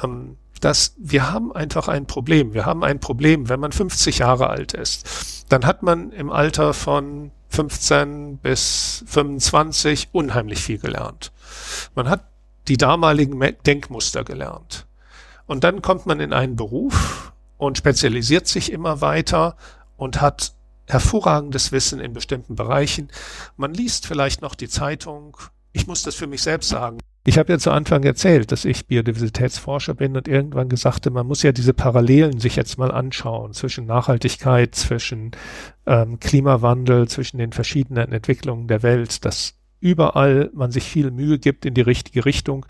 ähm, dass wir haben einfach ein Problem. Wir haben ein Problem, wenn man 50 Jahre alt ist, dann hat man im Alter von 15 bis 25 unheimlich viel gelernt. Man hat die damaligen Denkmuster gelernt. Und dann kommt man in einen Beruf und spezialisiert sich immer weiter und hat hervorragendes Wissen in bestimmten Bereichen. Man liest vielleicht noch die Zeitung. Ich muss das für mich selbst sagen. Ich habe ja zu Anfang erzählt, dass ich Biodiversitätsforscher bin und irgendwann gesagt, man muss ja diese Parallelen sich jetzt mal anschauen zwischen Nachhaltigkeit, zwischen ähm, Klimawandel, zwischen den verschiedenen Entwicklungen der Welt, dass überall man sich viel Mühe gibt, in die richtige Richtung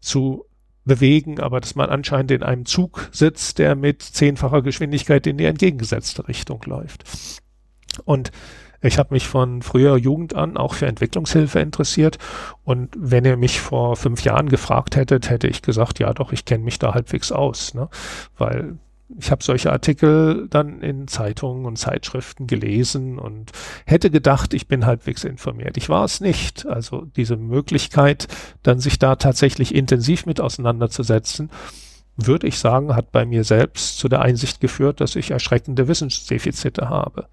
zu bewegen, aber dass man anscheinend in einem Zug sitzt, der mit zehnfacher Geschwindigkeit in die entgegengesetzte Richtung läuft. Und ich habe mich von früher Jugend an auch für Entwicklungshilfe interessiert. Und wenn ihr mich vor fünf Jahren gefragt hättet, hätte ich gesagt, ja doch, ich kenne mich da halbwegs aus. Ne? Weil ich habe solche Artikel dann in Zeitungen und Zeitschriften gelesen und hätte gedacht, ich bin halbwegs informiert. Ich war es nicht. Also diese Möglichkeit, dann sich da tatsächlich intensiv mit auseinanderzusetzen, würde ich sagen, hat bei mir selbst zu der Einsicht geführt, dass ich erschreckende Wissensdefizite habe.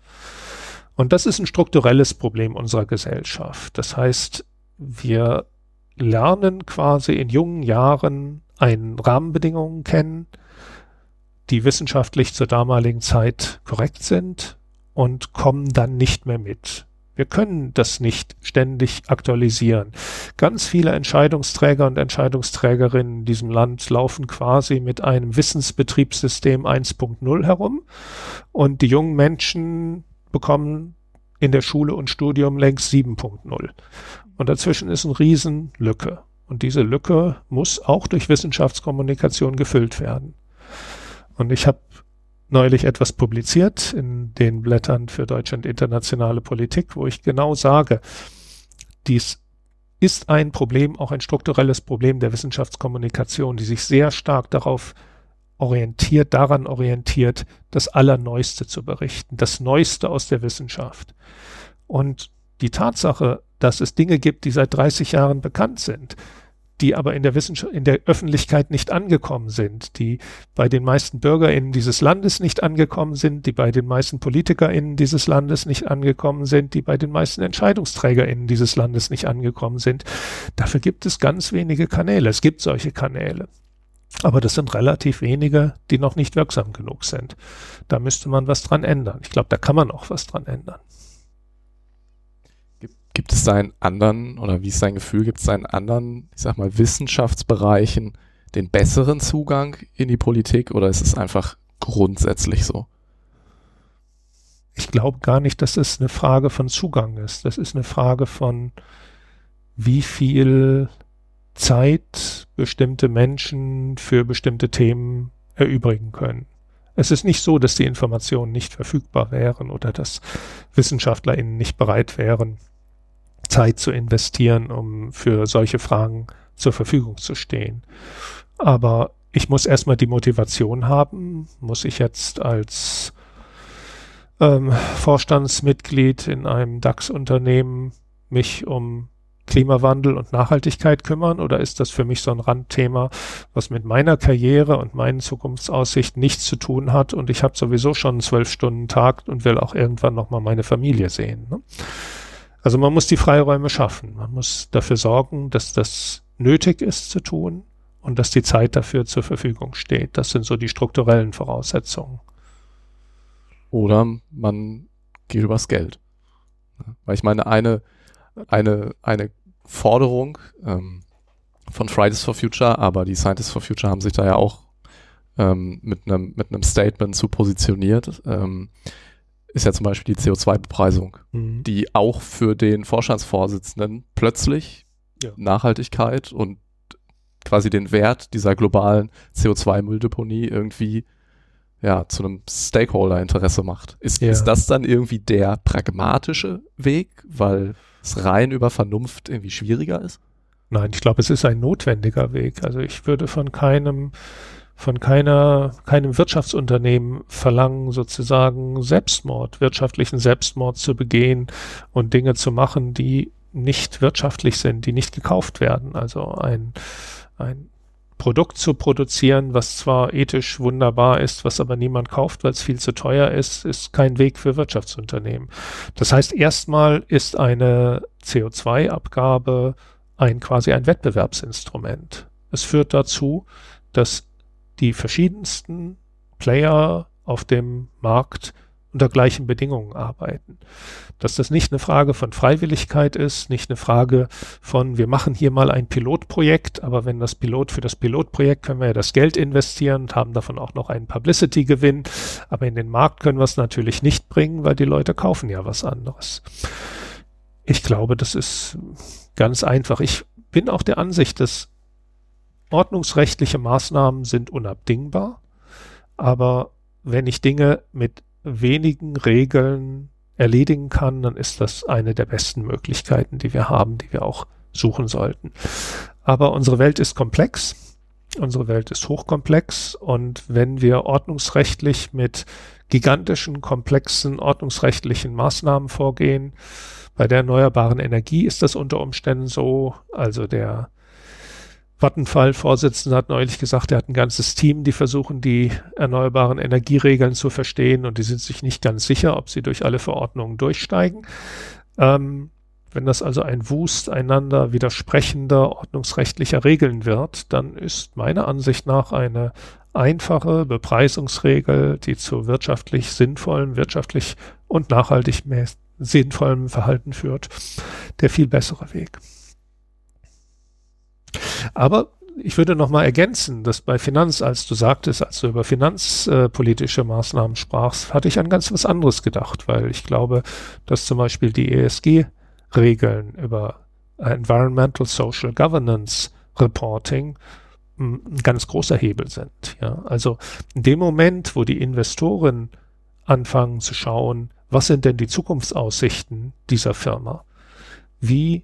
Und das ist ein strukturelles Problem unserer Gesellschaft. Das heißt, wir lernen quasi in jungen Jahren einen Rahmenbedingungen kennen, die wissenschaftlich zur damaligen Zeit korrekt sind und kommen dann nicht mehr mit. Wir können das nicht ständig aktualisieren. Ganz viele Entscheidungsträger und Entscheidungsträgerinnen in diesem Land laufen quasi mit einem Wissensbetriebssystem 1.0 herum und die jungen Menschen bekommen in der Schule und Studium längst 7.0. Und dazwischen ist eine Riesenlücke. Und diese Lücke muss auch durch Wissenschaftskommunikation gefüllt werden. Und ich habe neulich etwas publiziert in den Blättern für deutsche und internationale Politik, wo ich genau sage, dies ist ein Problem, auch ein strukturelles Problem der Wissenschaftskommunikation, die sich sehr stark darauf orientiert, daran orientiert, das Allerneueste zu berichten, das Neueste aus der Wissenschaft. Und die Tatsache, dass es Dinge gibt, die seit 30 Jahren bekannt sind, die aber in der Wissenschaft, in der Öffentlichkeit nicht angekommen sind, die bei den meisten BürgerInnen dieses Landes nicht angekommen sind, die bei den meisten PolitikerInnen dieses Landes nicht angekommen sind, die bei den meisten EntscheidungsträgerInnen dieses Landes nicht angekommen sind. Dafür gibt es ganz wenige Kanäle. Es gibt solche Kanäle. Aber das sind relativ wenige, die noch nicht wirksam genug sind. Da müsste man was dran ändern. Ich glaube, da kann man auch was dran ändern. Gibt es da einen anderen, oder wie ist dein Gefühl, gibt es da einen anderen, ich sag mal, Wissenschaftsbereichen den besseren Zugang in die Politik oder ist es einfach grundsätzlich so? Ich glaube gar nicht, dass es eine Frage von Zugang ist. Das ist eine Frage von, wie viel Zeit bestimmte Menschen für bestimmte Themen erübrigen können. Es ist nicht so, dass die Informationen nicht verfügbar wären oder dass WissenschaftlerInnen nicht bereit wären, Zeit zu investieren, um für solche Fragen zur Verfügung zu stehen. Aber ich muss erstmal die Motivation haben, muss ich jetzt als ähm, Vorstandsmitglied in einem DAX-Unternehmen mich um Klimawandel und Nachhaltigkeit kümmern oder ist das für mich so ein Randthema, was mit meiner Karriere und meinen Zukunftsaussichten nichts zu tun hat und ich habe sowieso schon einen zwölf Stunden Tag und will auch irgendwann nochmal meine Familie sehen. Ne? Also man muss die Freiräume schaffen. Man muss dafür sorgen, dass das nötig ist zu tun und dass die Zeit dafür zur Verfügung steht. Das sind so die strukturellen Voraussetzungen. Oder man geht übers Geld. Weil ich meine, eine, eine, eine Forderung ähm, von Fridays for Future, aber die Scientists for Future haben sich da ja auch ähm, mit einem mit einem Statement zu positioniert. Ähm, ist ja zum Beispiel die CO2-Bepreisung, mhm. die auch für den Vorstandsvorsitzenden plötzlich ja. Nachhaltigkeit und quasi den Wert dieser globalen CO2-Mülldeponie irgendwie ja, zu einem Stakeholder-Interesse macht. Ist, ja. ist das dann irgendwie der pragmatische Weg, weil es rein über Vernunft irgendwie schwieriger ist? Nein, ich glaube, es ist ein notwendiger Weg. Also ich würde von keinem von keiner, keinem Wirtschaftsunternehmen verlangen, sozusagen Selbstmord, wirtschaftlichen Selbstmord zu begehen und Dinge zu machen, die nicht wirtschaftlich sind, die nicht gekauft werden. Also ein, ein Produkt zu produzieren, was zwar ethisch wunderbar ist, was aber niemand kauft, weil es viel zu teuer ist, ist kein Weg für Wirtschaftsunternehmen. Das heißt, erstmal ist eine CO2-Abgabe ein quasi ein Wettbewerbsinstrument. Es führt dazu, dass die verschiedensten Player auf dem Markt unter gleichen Bedingungen arbeiten. Dass das nicht eine Frage von Freiwilligkeit ist, nicht eine Frage von, wir machen hier mal ein Pilotprojekt, aber wenn das Pilot für das Pilotprojekt können wir ja das Geld investieren und haben davon auch noch einen Publicity-Gewinn, aber in den Markt können wir es natürlich nicht bringen, weil die Leute kaufen ja was anderes. Ich glaube, das ist ganz einfach. Ich bin auch der Ansicht, dass ordnungsrechtliche Maßnahmen sind unabdingbar, aber wenn ich Dinge mit wenigen Regeln erledigen kann, dann ist das eine der besten Möglichkeiten, die wir haben, die wir auch suchen sollten. Aber unsere Welt ist komplex. Unsere Welt ist hochkomplex und wenn wir ordnungsrechtlich mit gigantischen, komplexen ordnungsrechtlichen Maßnahmen vorgehen, bei der erneuerbaren Energie ist das unter Umständen so, also der Vattenfall-Vorsitzende hat neulich gesagt, er hat ein ganzes Team, die versuchen, die erneuerbaren Energieregeln zu verstehen und die sind sich nicht ganz sicher, ob sie durch alle Verordnungen durchsteigen. Ähm, wenn das also ein Wust einander widersprechender ordnungsrechtlicher Regeln wird, dann ist meiner Ansicht nach eine einfache Bepreisungsregel, die zu wirtschaftlich sinnvollem, wirtschaftlich und nachhaltig sinnvollem Verhalten führt, der viel bessere Weg. Aber ich würde noch mal ergänzen, dass bei Finanz, als du sagtest, als du über finanzpolitische äh, Maßnahmen sprachst, hatte ich an ganz was anderes gedacht, weil ich glaube, dass zum Beispiel die ESG-Regeln über Environmental Social Governance Reporting hm, ein ganz großer Hebel sind. Ja, also in dem Moment, wo die Investoren anfangen zu schauen, was sind denn die Zukunftsaussichten dieser Firma? Wie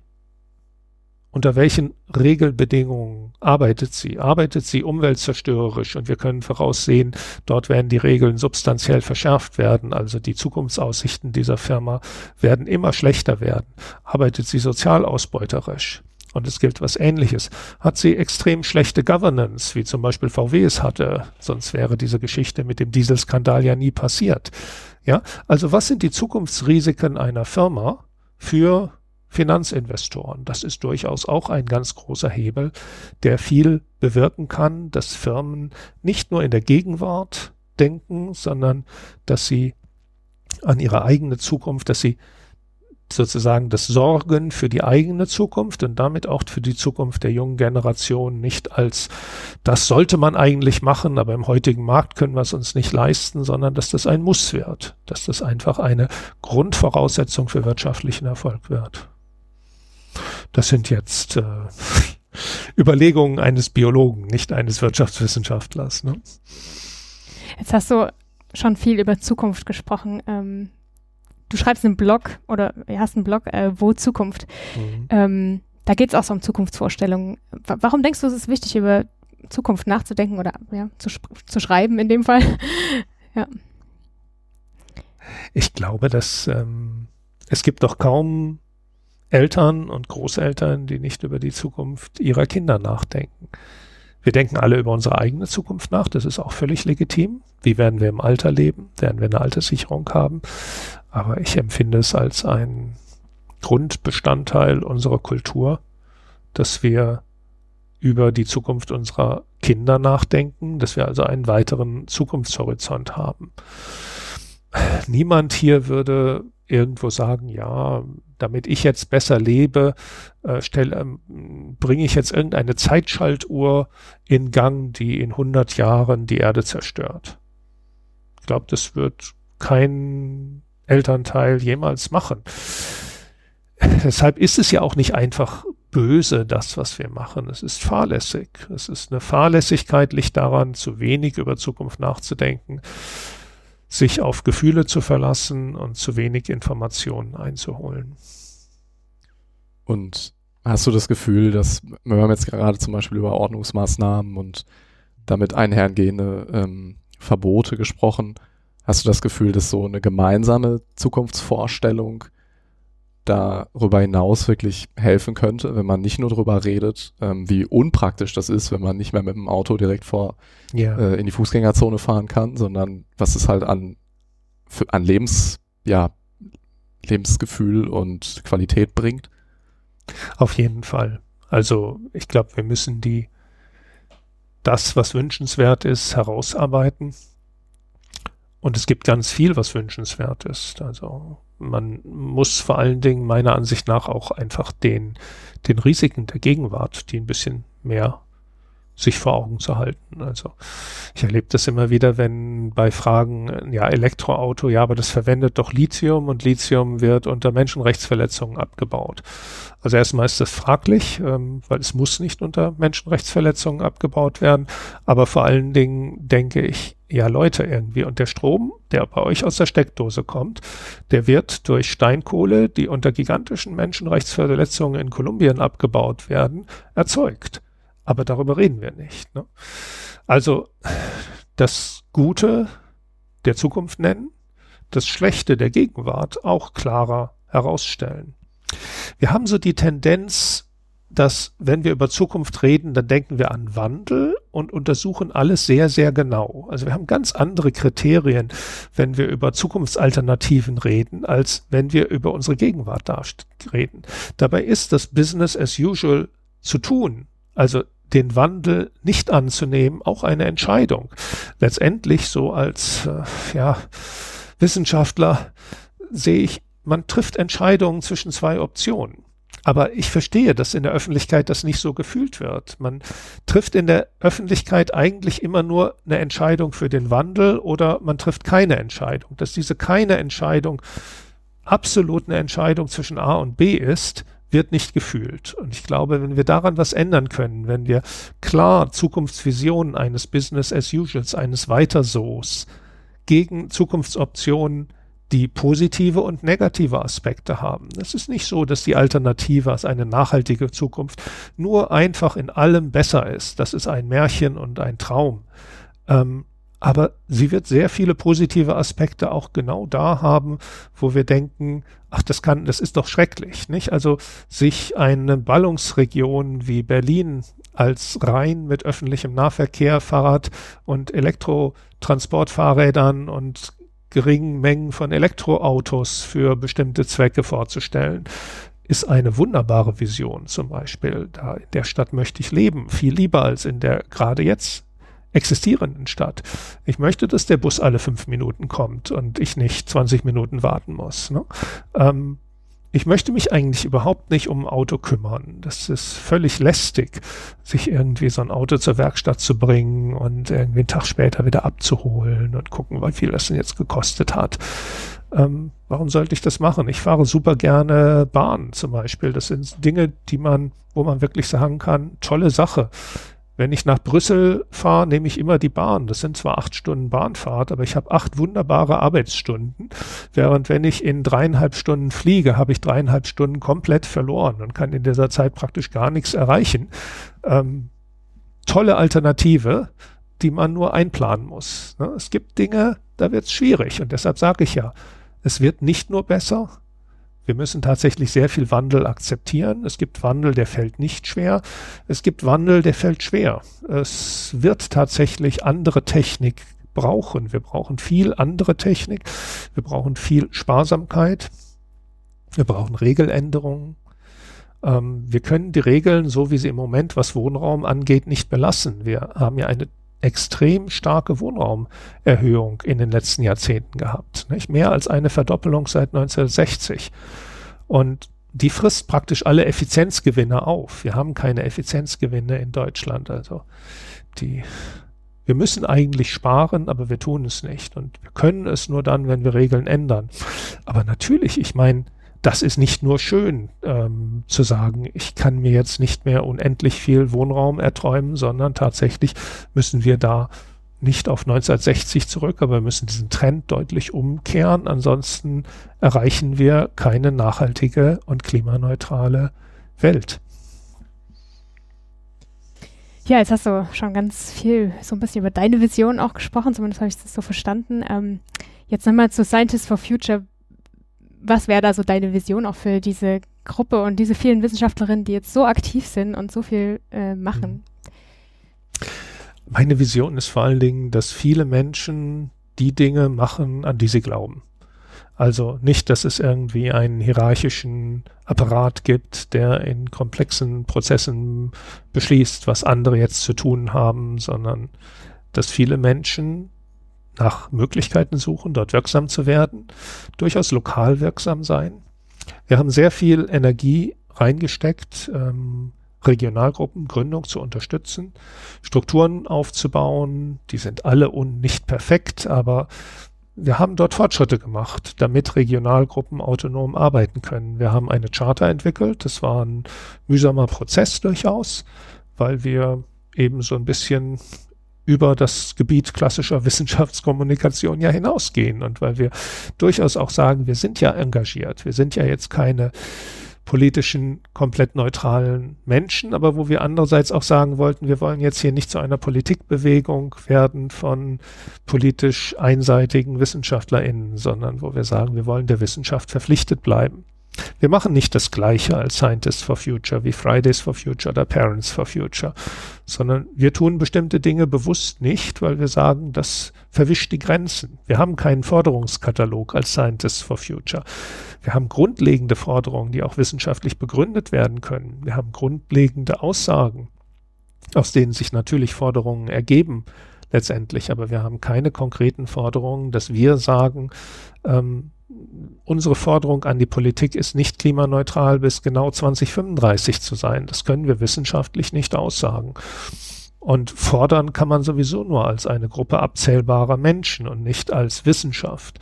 unter welchen Regelbedingungen arbeitet sie? Arbeitet sie umweltzerstörerisch? Und wir können voraussehen, dort werden die Regeln substanziell verschärft werden. Also die Zukunftsaussichten dieser Firma werden immer schlechter werden. Arbeitet sie sozial ausbeuterisch? Und es gilt was Ähnliches. Hat sie extrem schlechte Governance, wie zum Beispiel VW es hatte? Sonst wäre diese Geschichte mit dem Dieselskandal ja nie passiert. Ja, also was sind die Zukunftsrisiken einer Firma für Finanzinvestoren. Das ist durchaus auch ein ganz großer Hebel, der viel bewirken kann, dass Firmen nicht nur in der Gegenwart denken, sondern dass sie an ihre eigene Zukunft, dass sie sozusagen das Sorgen für die eigene Zukunft und damit auch für die Zukunft der jungen Generation nicht als das sollte man eigentlich machen, aber im heutigen Markt können wir es uns nicht leisten, sondern dass das ein Muss wird, dass das einfach eine Grundvoraussetzung für wirtschaftlichen Erfolg wird. Das sind jetzt äh, Überlegungen eines Biologen, nicht eines Wirtschaftswissenschaftlers. Ne? Jetzt hast du schon viel über Zukunft gesprochen. Ähm, du schreibst einen Blog oder hast einen Blog, äh, Wo Zukunft. Mhm. Ähm, da geht es auch so um Zukunftsvorstellungen. W warum denkst du, es ist wichtig, über Zukunft nachzudenken oder ja, zu, zu schreiben in dem Fall? ja. Ich glaube, dass ähm, es gibt doch kaum Eltern und Großeltern, die nicht über die Zukunft ihrer Kinder nachdenken. Wir denken alle über unsere eigene Zukunft nach, das ist auch völlig legitim. Wie werden wir im Alter leben? Werden wir eine Alterssicherung haben? Aber ich empfinde es als ein Grundbestandteil unserer Kultur, dass wir über die Zukunft unserer Kinder nachdenken, dass wir also einen weiteren Zukunftshorizont haben. Niemand hier würde irgendwo sagen, ja, damit ich jetzt besser lebe, äh, ähm, bringe ich jetzt irgendeine Zeitschaltuhr in Gang, die in 100 Jahren die Erde zerstört. Ich glaube, das wird kein Elternteil jemals machen. Deshalb ist es ja auch nicht einfach böse, das, was wir machen. Es ist fahrlässig. Es ist eine Fahrlässigkeit, liegt daran, zu wenig über Zukunft nachzudenken sich auf Gefühle zu verlassen und zu wenig Informationen einzuholen. Und hast du das Gefühl, dass, wir haben jetzt gerade zum Beispiel über Ordnungsmaßnahmen und damit einhergehende ähm, Verbote gesprochen, hast du das Gefühl, dass so eine gemeinsame Zukunftsvorstellung darüber hinaus wirklich helfen könnte, wenn man nicht nur darüber redet, ähm, wie unpraktisch das ist, wenn man nicht mehr mit dem Auto direkt vor ja. äh, in die Fußgängerzone fahren kann, sondern was es halt an, für, an Lebens, ja, Lebensgefühl und Qualität bringt. Auf jeden Fall. Also ich glaube, wir müssen die das, was wünschenswert ist, herausarbeiten und es gibt ganz viel, was wünschenswert ist. Also man muss vor allen Dingen meiner Ansicht nach auch einfach den, den Risiken der Gegenwart, die ein bisschen mehr sich vor Augen zu halten. Also ich erlebe das immer wieder, wenn bei Fragen, ja, Elektroauto, ja, aber das verwendet doch Lithium und Lithium wird unter Menschenrechtsverletzungen abgebaut. Also erstmal ist das fraglich, ähm, weil es muss nicht unter Menschenrechtsverletzungen abgebaut werden. Aber vor allen Dingen denke ich, ja Leute irgendwie, und der Strom, der bei euch aus der Steckdose kommt, der wird durch Steinkohle, die unter gigantischen Menschenrechtsverletzungen in Kolumbien abgebaut werden, erzeugt. Aber darüber reden wir nicht. Ne? Also das Gute der Zukunft nennen, das Schlechte der Gegenwart auch klarer herausstellen. Wir haben so die Tendenz, dass wenn wir über Zukunft reden, dann denken wir an Wandel und untersuchen alles sehr, sehr genau. Also wir haben ganz andere Kriterien, wenn wir über Zukunftsalternativen reden, als wenn wir über unsere Gegenwart reden. Dabei ist das Business as usual zu tun. Also den Wandel nicht anzunehmen, auch eine Entscheidung. Letztendlich so als äh, ja, Wissenschaftler sehe ich, man trifft Entscheidungen zwischen zwei Optionen. Aber ich verstehe, dass in der Öffentlichkeit das nicht so gefühlt wird. Man trifft in der Öffentlichkeit eigentlich immer nur eine Entscheidung für den Wandel oder man trifft keine Entscheidung. Dass diese keine Entscheidung absolut eine Entscheidung zwischen A und B ist, wird nicht gefühlt. Und ich glaube, wenn wir daran was ändern können, wenn wir klar Zukunftsvisionen eines Business as Usuals, eines Weiterso's gegen Zukunftsoptionen, die positive und negative Aspekte haben. Es ist nicht so, dass die Alternative als eine nachhaltige Zukunft nur einfach in allem besser ist. Das ist ein Märchen und ein Traum. Ähm, aber sie wird sehr viele positive Aspekte auch genau da haben, wo wir denken, ach, das kann, das ist doch schrecklich, nicht? Also sich eine Ballungsregion wie Berlin als rein mit öffentlichem Nahverkehr, Fahrrad und Elektrotransportfahrrädern und geringen Mengen von Elektroautos für bestimmte Zwecke vorzustellen, ist eine wunderbare Vision zum Beispiel. Da in der Stadt möchte ich leben, viel lieber als in der gerade jetzt existierenden Stadt. Ich möchte, dass der Bus alle fünf Minuten kommt und ich nicht 20 Minuten warten muss. Ne? Ähm, ich möchte mich eigentlich überhaupt nicht um ein Auto kümmern. Das ist völlig lästig, sich irgendwie so ein Auto zur Werkstatt zu bringen und irgendwie einen Tag später wieder abzuholen und gucken, wie viel das denn jetzt gekostet hat. Ähm, warum sollte ich das machen? Ich fahre super gerne Bahn zum Beispiel. Das sind Dinge, die man, wo man wirklich sagen kann, tolle Sache. Wenn ich nach Brüssel fahre, nehme ich immer die Bahn. Das sind zwar acht Stunden Bahnfahrt, aber ich habe acht wunderbare Arbeitsstunden. Während wenn ich in dreieinhalb Stunden fliege, habe ich dreieinhalb Stunden komplett verloren und kann in dieser Zeit praktisch gar nichts erreichen. Ähm, tolle Alternative, die man nur einplanen muss. Ne? Es gibt Dinge, da wird es schwierig und deshalb sage ich ja, es wird nicht nur besser, wir müssen tatsächlich sehr viel Wandel akzeptieren. Es gibt Wandel, der fällt nicht schwer. Es gibt Wandel, der fällt schwer. Es wird tatsächlich andere Technik brauchen. Wir brauchen viel andere Technik. Wir brauchen viel Sparsamkeit. Wir brauchen Regeländerungen. Ähm, wir können die Regeln, so wie sie im Moment, was Wohnraum angeht, nicht belassen. Wir haben ja eine extrem starke Wohnraumerhöhung in den letzten Jahrzehnten gehabt. Nicht? Mehr als eine Verdoppelung seit 1960. Und die frisst praktisch alle Effizienzgewinne auf. Wir haben keine Effizienzgewinne in Deutschland. Also die, wir müssen eigentlich sparen, aber wir tun es nicht. Und wir können es nur dann, wenn wir Regeln ändern. Aber natürlich, ich meine, das ist nicht nur schön ähm, zu sagen, ich kann mir jetzt nicht mehr unendlich viel Wohnraum erträumen, sondern tatsächlich müssen wir da nicht auf 1960 zurück, aber wir müssen diesen Trend deutlich umkehren. Ansonsten erreichen wir keine nachhaltige und klimaneutrale Welt. Ja, jetzt hast du schon ganz viel so ein bisschen über deine Vision auch gesprochen, zumindest habe ich das so verstanden. Ähm, jetzt nochmal zu Scientists for Future was wäre da so deine Vision auch für diese Gruppe und diese vielen Wissenschaftlerinnen, die jetzt so aktiv sind und so viel äh, machen? Meine Vision ist vor allen Dingen, dass viele Menschen die Dinge machen, an die sie glauben. Also nicht, dass es irgendwie einen hierarchischen Apparat gibt, der in komplexen Prozessen beschließt, was andere jetzt zu tun haben, sondern dass viele Menschen nach Möglichkeiten suchen, dort wirksam zu werden, durchaus lokal wirksam sein. Wir haben sehr viel Energie reingesteckt, ähm, Regionalgruppengründung zu unterstützen, Strukturen aufzubauen. Die sind alle und nicht perfekt, aber wir haben dort Fortschritte gemacht, damit Regionalgruppen autonom arbeiten können. Wir haben eine Charta entwickelt. Das war ein mühsamer Prozess durchaus, weil wir eben so ein bisschen über das Gebiet klassischer Wissenschaftskommunikation ja hinausgehen und weil wir durchaus auch sagen, wir sind ja engagiert. Wir sind ja jetzt keine politischen, komplett neutralen Menschen, aber wo wir andererseits auch sagen wollten, wir wollen jetzt hier nicht zu einer Politikbewegung werden von politisch einseitigen WissenschaftlerInnen, sondern wo wir sagen, wir wollen der Wissenschaft verpflichtet bleiben. Wir machen nicht das Gleiche als Scientists for Future wie Fridays for Future oder Parents for Future, sondern wir tun bestimmte Dinge bewusst nicht, weil wir sagen, das verwischt die Grenzen. Wir haben keinen Forderungskatalog als Scientists for Future. Wir haben grundlegende Forderungen, die auch wissenschaftlich begründet werden können. Wir haben grundlegende Aussagen, aus denen sich natürlich Forderungen ergeben letztendlich, aber wir haben keine konkreten Forderungen, dass wir sagen, ähm, unsere Forderung an die Politik ist nicht klimaneutral bis genau 2035 zu sein. Das können wir wissenschaftlich nicht aussagen. Und fordern kann man sowieso nur als eine Gruppe abzählbarer Menschen und nicht als Wissenschaft.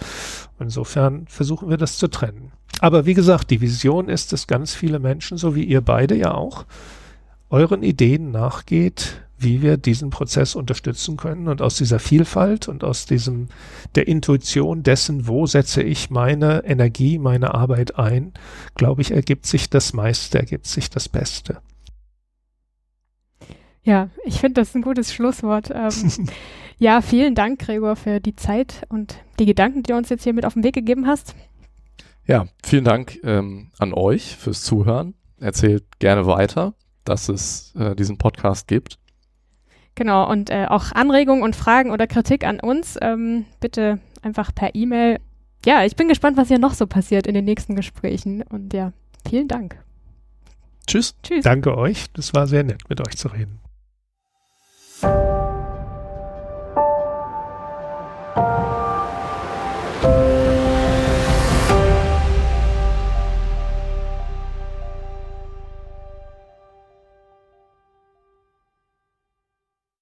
Insofern versuchen wir das zu trennen. Aber wie gesagt, die Vision ist, dass ganz viele Menschen, so wie ihr beide ja auch, euren Ideen nachgeht, wie wir diesen Prozess unterstützen können und aus dieser Vielfalt und aus diesem der Intuition dessen, wo setze ich meine Energie, meine Arbeit ein, glaube ich, ergibt sich das meiste, ergibt sich das Beste. Ja, ich finde das ein gutes Schlusswort. Ähm, ja, vielen Dank, Gregor, für die Zeit und die Gedanken, die du uns jetzt hier mit auf den Weg gegeben hast. Ja, vielen Dank ähm, an euch fürs Zuhören. Erzählt gerne weiter, dass es äh, diesen Podcast gibt. Genau, und äh, auch Anregungen und Fragen oder Kritik an uns ähm, bitte einfach per E-Mail. Ja, ich bin gespannt, was hier noch so passiert in den nächsten Gesprächen. Und ja, vielen Dank. Tschüss. Tschüss. Danke euch. Das war sehr nett, mit euch zu reden.